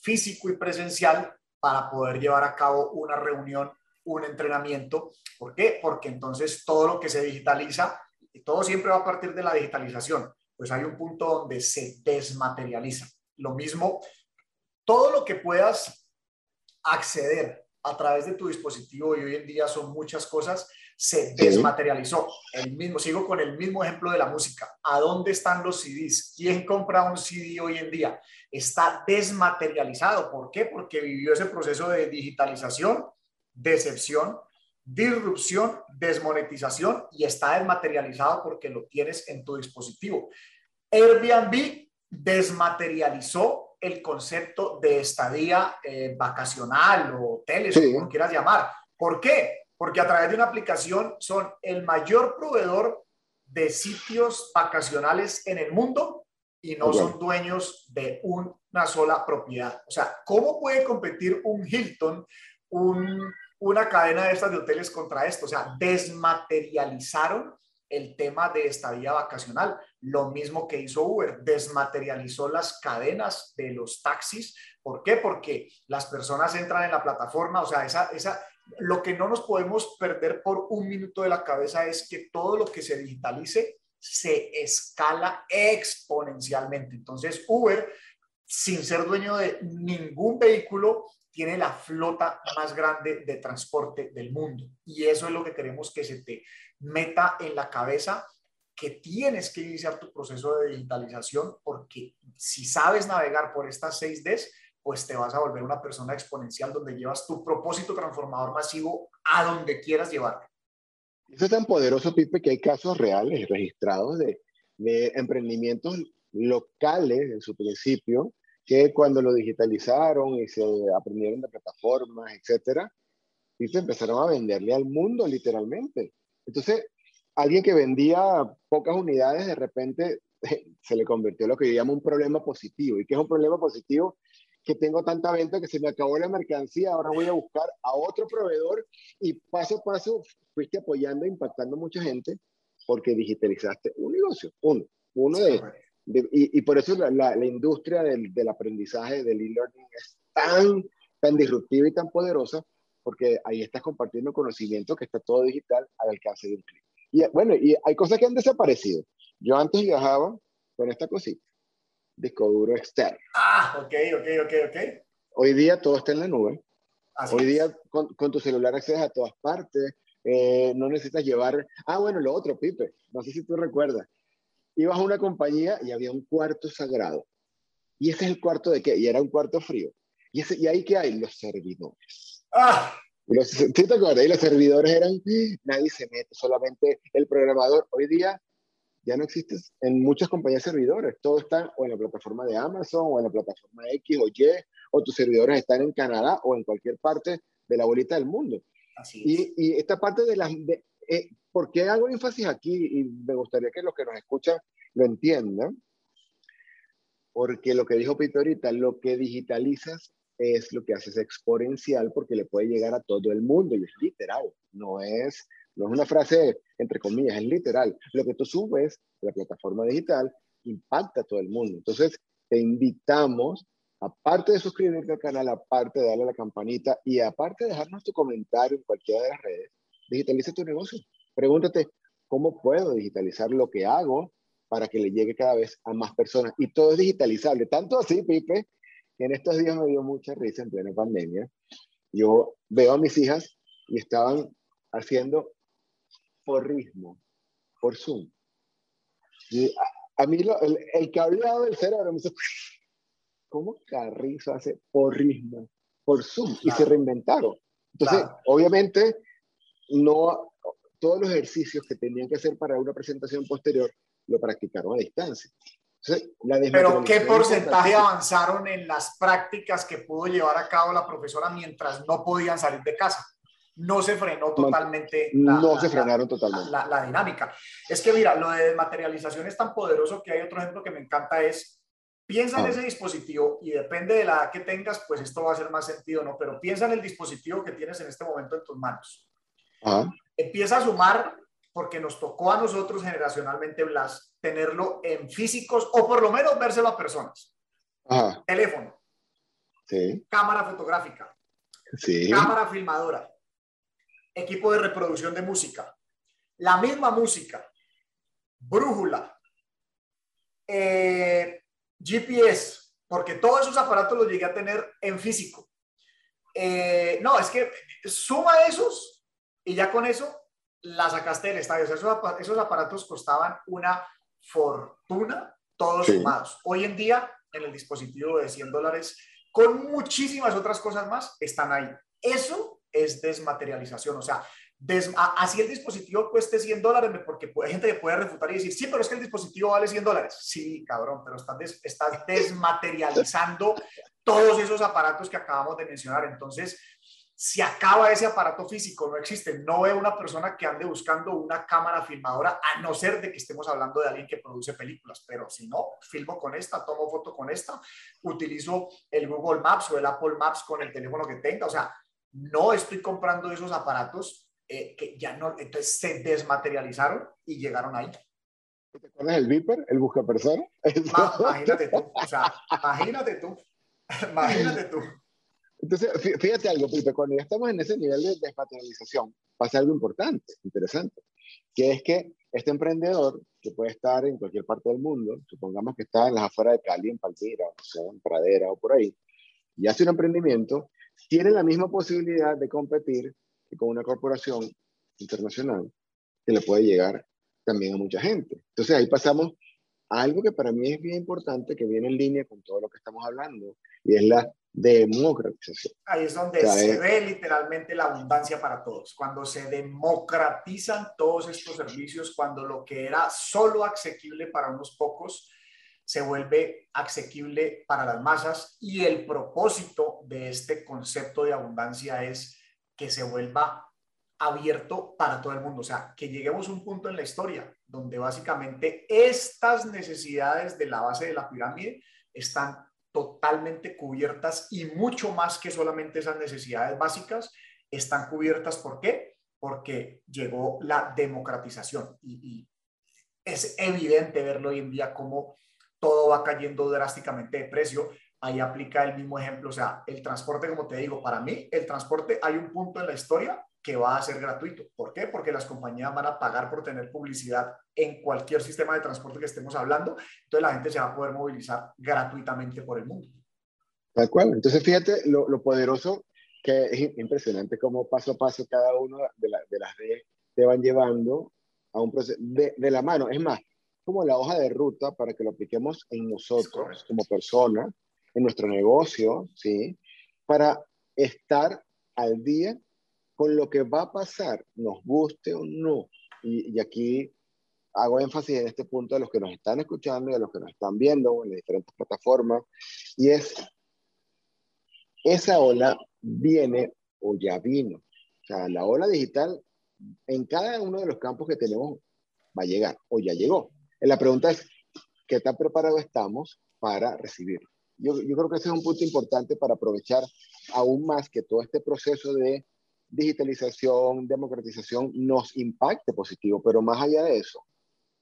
físico y presencial para poder llevar a cabo una reunión, un entrenamiento. ¿Por qué? Porque entonces todo lo que se digitaliza, y todo siempre va a partir de la digitalización, pues hay un punto donde se desmaterializa. Lo mismo, todo lo que puedas acceder a través de tu dispositivo, y hoy en día son muchas cosas, se desmaterializó. El mismo, sigo con el mismo ejemplo de la música. ¿A dónde están los CDs? ¿Quién compra un CD hoy en día? Está desmaterializado. ¿Por qué? Porque vivió ese proceso de digitalización, decepción, disrupción, desmonetización y está desmaterializado porque lo tienes en tu dispositivo. Airbnb desmaterializó el concepto de estadía eh, vacacional o hoteles, como quieras llamar. ¿Por qué? porque a través de una aplicación son el mayor proveedor de sitios vacacionales en el mundo y no son dueños de una sola propiedad. O sea, ¿cómo puede competir un Hilton, una cadena de estas de hoteles contra esto? O sea, desmaterializaron el tema de estadía vacacional. Lo mismo que hizo Uber, desmaterializó las cadenas de los taxis. ¿Por qué? Porque las personas entran en la plataforma, o sea, esa, esa, lo que no nos podemos perder por un minuto de la cabeza es que todo lo que se digitalice se escala exponencialmente. Entonces, Uber, sin ser dueño de ningún vehículo, tiene la flota más grande de transporte del mundo. Y eso es lo que queremos que se te meta en la cabeza, que tienes que iniciar tu proceso de digitalización, porque si sabes navegar por estas seis Ds, pues te vas a volver una persona exponencial donde llevas tu propósito transformador masivo a donde quieras llevarte. Eso es tan poderoso, Pipe, que hay casos reales registrados de, de emprendimientos locales en su principio, que cuando lo digitalizaron y se aprendieron de plataformas, etcétera, y empezaron a venderle al mundo literalmente. Entonces, alguien que vendía pocas unidades, de repente se le convirtió en lo que yo llamo un problema positivo. ¿Y qué es un problema positivo? que tengo tanta venta que se me acabó la mercancía, ahora voy a buscar a otro proveedor y paso a paso fuiste apoyando, e impactando a mucha gente porque digitalizaste un negocio, uno, uno de, y, y, por eso la, la, industria del, del, aprendizaje, del e-learning es tan, tan disruptiva y tan poderosa porque ahí estás compartiendo conocimiento que está todo digital al alcance de un clic. Y bueno, y hay cosas que han desaparecido. Yo antes viajaba con esta cosita disco duro externo. Ah, ok, ok, ok, ok. Hoy día todo está en la nube. Hoy día con, con, tu celular accedes a todas partes. Eh, no necesitas llevar... Ah, bueno, lo otro, Pipe. No sé si tú recuerdas. Ibas a una compañía y había un cuarto sagrado. ¿Y ese es el cuarto de qué? Y era un cuarto frío. ¿Y, ese, y ahí qué hay? Los servidores. Ah. Los, ¿Sí te acuerdas? Y los servidores eran, nadie se mete, solamente el programador. Hoy día ya no existe en muchas compañías servidores. Todo está o en la plataforma de Amazon o en la plataforma X o Y, o tus servidores están en Canadá o en cualquier parte de la bolita del mundo. Así es. Y, esta parte de las... Eh, ¿Por qué hago énfasis aquí? Y me gustaría que los que nos escuchan lo entiendan. porque lo que dijo Pito ahorita, lo que digitalizas es lo que haces exponencial porque le puede llegar a todo el mundo y es literal, no es, no es una frase entre comillas, es literal. Lo que tú subes la plataforma digital impacta a todo el mundo. Entonces, te invitamos, aparte de suscribirte al canal, aparte de darle a la campanita y aparte de dejarnos tu comentario en cualquiera de las redes, digitaliza tu negocio. Pregúntate, ¿cómo puedo digitalizar lo que hago para que le llegue cada vez a más personas? Y todo es digitalizable. Tanto así, Pipe, en estos días me dio mucha risa en plena pandemia. Yo veo a mis hijas y estaban haciendo porrismo por Zoom. Y a, mí el, el, cableado del cerebro me dice, ¿cómo Carrizo hace porrismo por Zoom? Y se reinventaron. Entonces, obviamente, no todos los ejercicios que tenían que hacer para una presentación posterior lo practicaron a distancia. Pero ¿qué porcentaje avanzaron en las prácticas que pudo llevar a cabo la profesora mientras no podían salir de casa? No se frenó totalmente. No, no se frenaron totalmente. La, la, dinámica. Es que mira, lo de desmaterialización es tan poderoso que hay otro ejemplo que me encanta es, piensa en ah. ese dispositivo y depende de la edad que tengas, pues esto va a hacer más sentido, ¿no? Pero piensa en el dispositivo que tienes en este momento en tus manos. Empieza a sumar porque nos tocó a nosotros generacionalmente, Blas, tenerlo en físicos o por lo menos vérselo a personas. Teléfono. Cámara fotográfica. Cámara filmadora. Equipo de reproducción de música. La misma música. Brújula. Eh, GPS. Porque todos esos aparatos los llegué a tener en físico. Eh, no, es que suma esos y ya con eso la sacaste del estadio. esos, aparatos costaban una fortuna, todos sumados. Hoy en día, en el dispositivo de 100 dólares, con muchísimas otras cosas más, están ahí. Eso es desmaterialización. O sea, así el dispositivo cueste 100 dólares, porque hay gente que puede refutar y decir, sí, pero es que el dispositivo vale 100 dólares. Sí, cabrón, pero estás, estás desmaterializando todos esos aparatos que acabamos de mencionar. Entonces, se acaba ese aparato físico, no existe. No veo una persona que ande buscando una cámara filmadora, a no ser de que estemos hablando de alguien que produce películas, pero si no, filmo con esta, tomo foto con esta, utilizo el Google Maps o el Apple Maps con el teléfono que tenga, o sea, no estoy comprando esos aparatos eh, que ya no, entonces se desmaterializaron y llegaron ahí. ¿Te acuerdas del Viper, el busca persona? imagínate tú, o sea, imagínate tú, imagínate tú. Entonces, fíjate algo, Pipe, cuando ya estamos en ese nivel de desmaterialización, pasa algo importante, interesante, que es que este emprendedor, que puede estar en cualquier parte del mundo, supongamos que está en las afueras de Cali, en Palmira, o sea, en Pradera o por ahí, y hace un emprendimiento, tiene la misma posibilidad de competir con una corporación internacional que le puede llegar también a mucha gente. Entonces ahí pasamos a algo que para mí es bien importante, que viene en línea con todo lo que estamos hablando, y es la democratización. Ahí es donde se ve literalmente la abundancia para todos. Cuando se democratizan todos estos servicios, cuando lo que era solo asequible para unos pocos se vuelve asequible para las masas y el propósito de este concepto de abundancia es que se vuelva abierto para todo el mundo. O sea, que lleguemos a un punto en la historia donde básicamente estas necesidades de la base de la pirámide están totalmente cubiertas y mucho más que solamente esas necesidades básicas están cubiertas. ¿Por qué? Porque llegó la democratización y, es evidente verlo hoy en día como todo va cayendo drásticamente de precio. Ahí aplica el mismo ejemplo, o sea, el transporte, como te digo, para mí el transporte hay un punto en la historia que va a ser gratuito. ¿Por qué? Porque las compañías van a pagar por tener publicidad en cualquier sistema de transporte que estemos hablando. Entonces la gente se va a poder movilizar gratuitamente por el mundo. Tal cual. Entonces fíjate lo, poderoso que es impresionante cómo paso a paso cada uno de, de las redes te van llevando a un proceso de, de, la mano. Es más, como la hoja de ruta para que lo apliquemos en nosotros como personas, en nuestro negocio, ¿sí? Para estar al día con lo que va a pasar, nos guste o no, y, aquí hago énfasis en este punto a los que nos están escuchando y a los que nos están viendo en las diferentes plataformas, y es, esa ola viene o ya vino. O sea, la ola digital en cada uno de los campos que tenemos va a llegar o ya llegó. La pregunta es, ¿qué tan preparados estamos para recibirlo. Yo, yo creo que ese es un punto importante para aprovechar aún más que todo este proceso de digitalización, democratización nos impacte positivo, pero más allá de eso,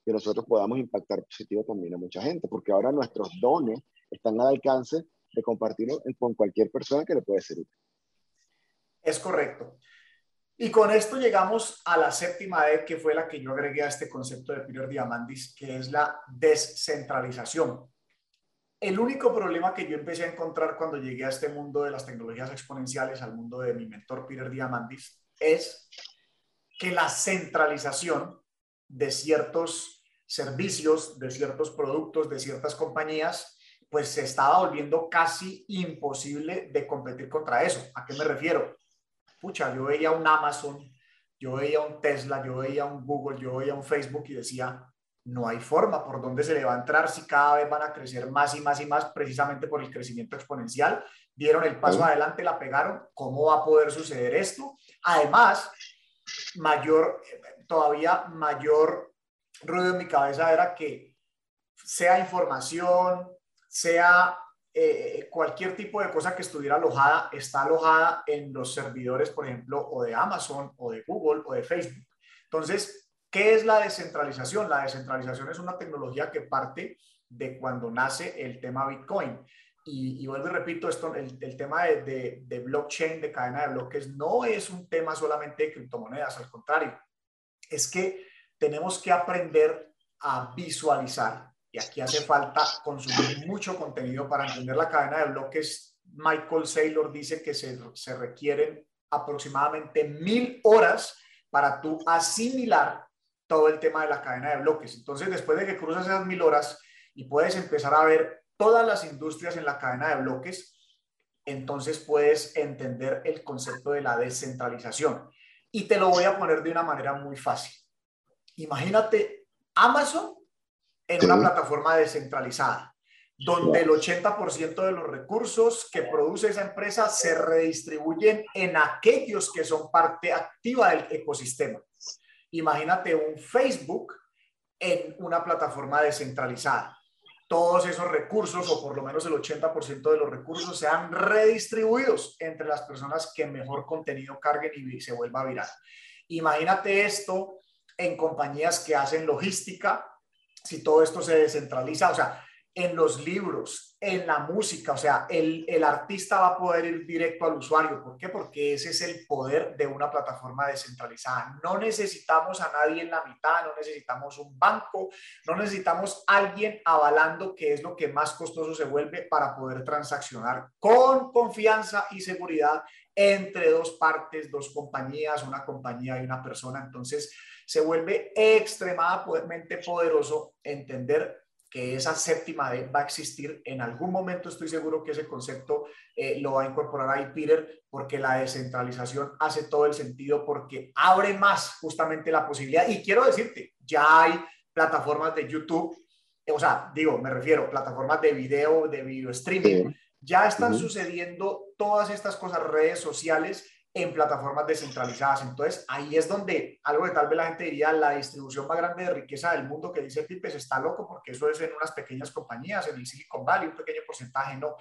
que nosotros podamos impactar positivo también a mucha gente, porque ahora nuestros dones están al alcance de compartirlo con cualquier persona que le puede ser útil. Es correcto. Y con esto llegamos a la séptima E, que fue la que yo agregué a este concepto de Peter Diamandis, que es la descentralización. El único problema que yo empecé a encontrar cuando llegué a este mundo de las tecnologías exponenciales, al mundo de mi mentor Peter Diamandis, es que la centralización de ciertos servicios, de ciertos productos, de ciertas compañías, pues se estaba volviendo casi imposible de competir contra eso. ¿A qué me refiero? Pucha, yo veía un Amazon, yo veía un Tesla, yo veía un Google, yo veía un Facebook y decía, no hay forma por dónde se le va a entrar si cada vez van a crecer más y más y más precisamente por el crecimiento exponencial. Dieron el paso adelante, la pegaron. ¿Cómo va a poder suceder esto? Además, mayor, todavía mayor ruido en mi cabeza era que sea información, sea eh, cualquier tipo de cosa que estuviera alojada, está alojada en los servidores, por ejemplo, o de Amazon, o de Google, o de Facebook. Entonces, ¿Qué es la descentralización? La descentralización es una tecnología que parte de cuando nace el tema Bitcoin. Y, vuelvo y repito, esto, el, tema de, de, blockchain, de cadena de bloques, no es un tema solamente de criptomonedas, al contrario, es que tenemos que aprender a visualizar, y aquí hace falta consumir mucho contenido para entender la cadena de bloques. Michael Saylor dice que se, se requieren aproximadamente mil horas para tú asimilar todo el tema de la cadena de bloques. Entonces, después de que cruzas esas mil horas y puedes empezar a ver todas las industrias en la cadena de bloques, entonces puedes entender el concepto de la descentralización. Y te lo voy a poner de una manera muy fácil. Imagínate Amazon en una plataforma descentralizada, donde el 80% de los recursos que produce esa empresa se redistribuyen en aquellos que son parte activa del ecosistema. Imagínate un Facebook en una plataforma descentralizada. Todos esos recursos, o por lo menos el 80% de los recursos, sean redistribuidos entre las personas que mejor contenido carguen y se vuelva viral. Imagínate esto en compañías que hacen logística, si todo esto se descentraliza, o sea, en los libros, en la música, o sea, el, el, artista va a poder ir directo al usuario. ¿Por qué? Porque ese es el poder de una plataforma descentralizada. No necesitamos a nadie en la mitad, no necesitamos un banco, no necesitamos alguien avalando que es lo que más costoso se vuelve para poder transaccionar con confianza y seguridad entre dos partes, dos compañías, una compañía y una persona. Entonces, se vuelve extremadamente poderoso entender que esa séptima D va a existir. En algún momento estoy seguro que ese concepto eh, lo va a incorporar ahí Peter, porque la descentralización hace todo el sentido, porque abre más justamente la posibilidad. Y quiero decirte, ya hay plataformas de YouTube, o sea, digo, me refiero, plataformas de video, de video streaming. Ya están sucediendo todas estas cosas, redes sociales en plataformas descentralizadas. Entonces, ahí es donde algo que tal vez la gente diría, la distribución más grande de riqueza del mundo que dice Pipes está loco porque eso es en unas pequeñas compañías, en el Silicon Valley, un pequeño porcentaje, no.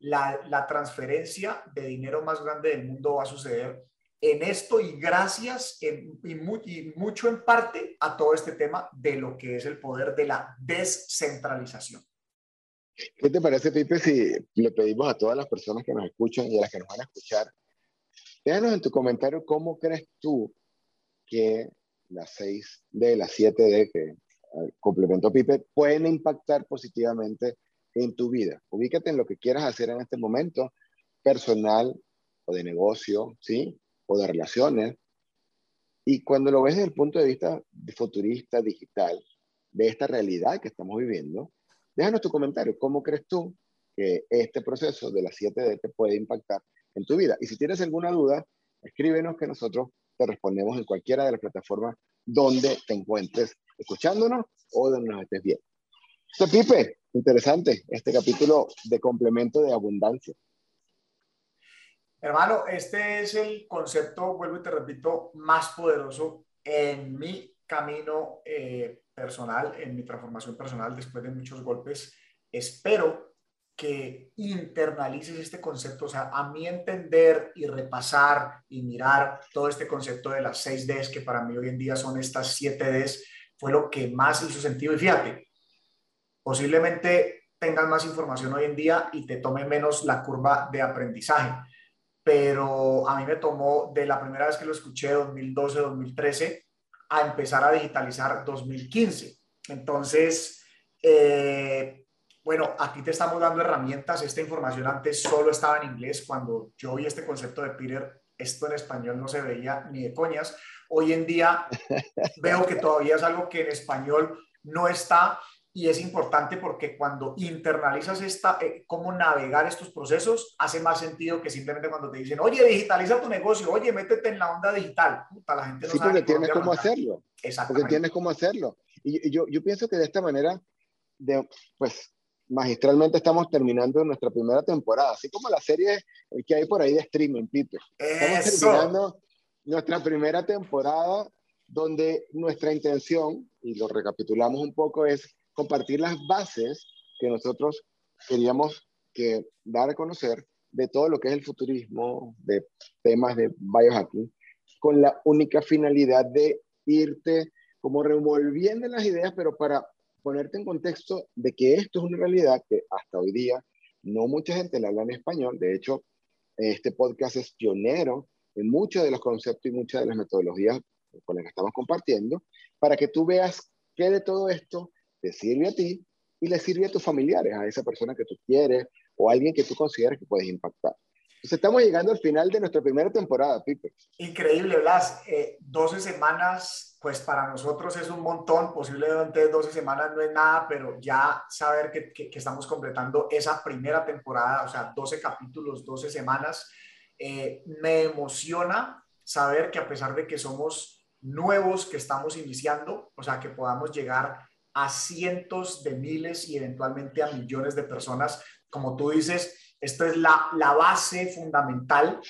La, la transferencia de dinero más grande del mundo va a suceder en esto y gracias y, y mucho en parte a todo este tema de lo que es el poder de la descentralización. ¿Qué te parece, Pipe, si le pedimos a todas las personas que nos escuchan y a las que nos van a escuchar Déjanos en tu comentario cómo crees tú que las 6D, las 7D que eh, complemento Pipe pueden impactar positivamente en tu vida. Ubícate en lo que quieras hacer en este momento, personal o de negocio, ¿sí? O de relaciones. Y cuando lo ves desde el punto de vista futurista, digital, de esta realidad que estamos viviendo, déjanos tu comentario. ¿Cómo crees tú que este proceso de las 7D te puede impactar tu vida. Y si tienes alguna duda, escríbenos que nosotros te respondemos en cualquiera de las plataformas donde te encuentres escuchándonos o donde nos estés viendo. Este Pipe, interesante este capítulo de complemento de abundancia. Hermano, este es el concepto, vuelvo y te repito, más poderoso en mi camino eh, personal, en mi transformación personal después de muchos golpes espero que internalices este concepto, o sea, a mí entender y repasar y mirar todo este concepto de las 6 Ds, que para mí hoy en día son estas 7 Ds, fue lo que más hizo sentido. Y fíjate, posiblemente tengas más información hoy en día y te tome menos la curva de aprendizaje, pero a mí me tomó de la primera vez que lo escuché, 2012, 2013, a empezar a digitalizar 2015. Entonces, eh, bueno, aquí te estamos dando herramientas. Esta información antes solo estaba en inglés. Cuando yo vi este concepto de Peter, esto en español no se veía ni de coñas. Hoy en día veo que todavía es algo que en español no está y es importante porque cuando internalizas esta, eh, cómo navegar estos procesos, hace más sentido que simplemente cuando te dicen, oye, digitaliza tu negocio, oye, métete en la onda digital. Puta, la gente no sí, sabe porque tienes cómo hacerlo. Exactamente. Porque tienes cómo hacerlo. Y yo, yo pienso que de esta manera, de, pues magistralmente estamos terminando nuestra primera temporada, así como la serie que hay por ahí de streaming, Pipe. Estamos terminando nuestra primera temporada donde nuestra intención, y lo recapitulamos un poco, es compartir las bases que nosotros queríamos que dar a conocer de todo lo que es el futurismo, de temas de biohacking, con la única finalidad de irte como revolviendo las ideas, pero para ponerte en contexto de que esto es una realidad que hasta hoy día no mucha gente le habla en español. De hecho, este podcast es pionero en muchos de los conceptos y muchas de las metodologías con las que estamos compartiendo, para que tú veas qué de todo esto te sirve a ti y le sirve a tus familiares, a esa persona que tú quieres o a alguien que tú consideras que puedes impactar. Entonces estamos llegando al final de nuestra primera temporada, Pipe. Increíble, Blas. 12 eh, semanas, pues para nosotros es un montón. Posiblemente 12 semanas no es nada, pero ya saber que, que, estamos completando esa primera temporada, o sea, 12 capítulos, 12 semanas, eh, me emociona saber que a pesar de que somos nuevos, que estamos iniciando, o sea, que podamos llegar a cientos de miles y eventualmente a millones de personas, como tú dices, esto es la, la base fundamental,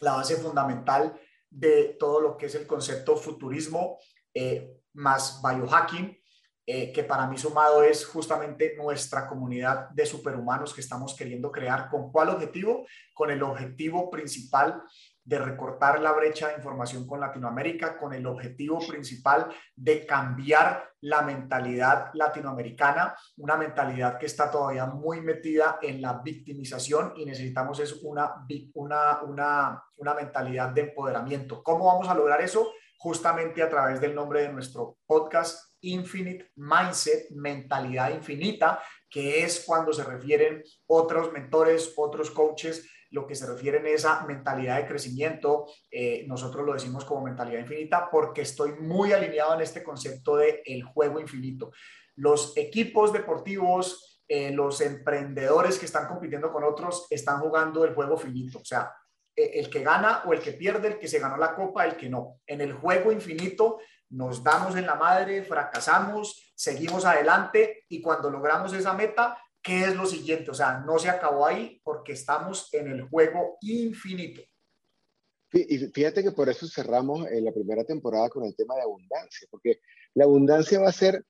la base fundamental de todo lo que es el concepto futurismo eh, más biohacking, eh, que para mí sumado es justamente nuestra comunidad de superhumanos que estamos queriendo crear. ¿Con cuál objetivo? Con el objetivo principal de recortar la brecha de información con Latinoamérica con el objetivo principal de cambiar la mentalidad latinoamericana, una mentalidad que está todavía muy metida en la victimización y necesitamos es una, una, una, una mentalidad de empoderamiento. ¿Cómo vamos a lograr eso? Justamente a través del nombre de nuestro podcast Infinite Mindset, mentalidad infinita, que es cuando se refieren otros mentores, otros coaches lo que se refiere a esa mentalidad de crecimiento, eh, nosotros lo decimos como mentalidad infinita porque estoy muy alineado en este concepto de el juego infinito. Los equipos deportivos, eh, los emprendedores que están compitiendo con otros están jugando el juego finito, o sea, e, el que gana o el que pierde, el que se ganó la copa, el que no. En el juego infinito nos damos en la madre, fracasamos, seguimos adelante y cuando logramos esa meta, ¿qué es lo siguiente? O sea, no se acabó ahí porque estamos en el juego infinito. Y fíjate que por eso cerramos en la primera temporada con el tema de abundancia, porque la abundancia va a ser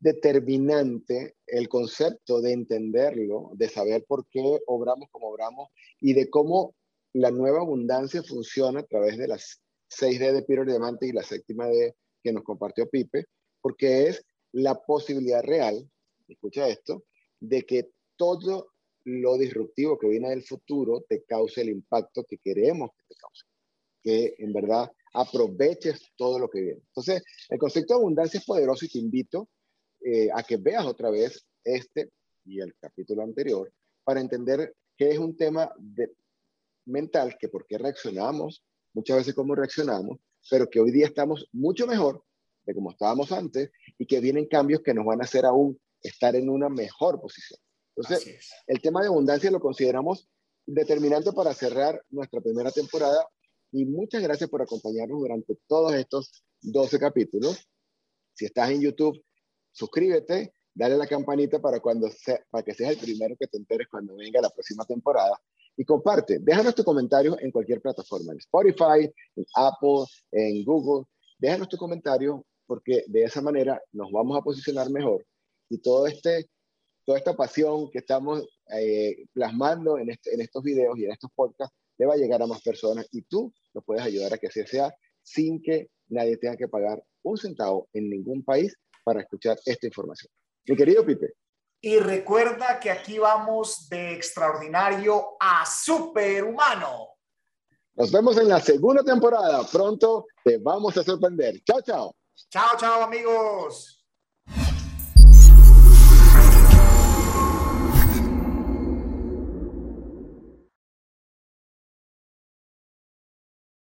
determinante el concepto de entenderlo, de saber por qué obramos como obramos y de cómo la nueva abundancia funciona a través de las 6D de Peter Diamante y la séptima D que nos compartió Pipe, porque es la posibilidad real, escucha esto, de que todo lo disruptivo que viene del futuro te cause el impacto que queremos que te cause. Que en verdad aproveches todo lo que viene. Entonces, el concepto de abundancia es poderoso y te invito eh, a que veas otra vez este y el capítulo anterior para entender que es un tema mental, que por qué reaccionamos, muchas veces cómo reaccionamos, pero que hoy día estamos mucho mejor de como estábamos antes y que vienen cambios que nos van a hacer aún estar en una mejor posición. Entonces, el tema de abundancia lo consideramos determinante para cerrar nuestra primera temporada y muchas gracias por acompañarnos durante todos estos 12 capítulos. Si estás en YouTube, suscríbete, dale la campanita para, cuando para que seas el primero que te enteres cuando venga la próxima temporada y comparte. Déjanos tu comentario en cualquier plataforma, en Spotify, en Apple, en Google. Déjanos tu comentario porque de esa manera nos vamos a posicionar mejor y todo este, toda esta pasión que estamos eh, plasmando en, este, en estos videos y en estos podcasts le va a llegar a más personas y tú nos puedes ayudar a que así sea sin que nadie tenga que pagar un centavo en ningún país para escuchar esta información. Mi querido Pipe. Y recuerda que aquí vamos de extraordinario a superhumano. Nos vemos en la segunda temporada. Pronto te vamos a sorprender. Chao, chao. Chao, chao amigos.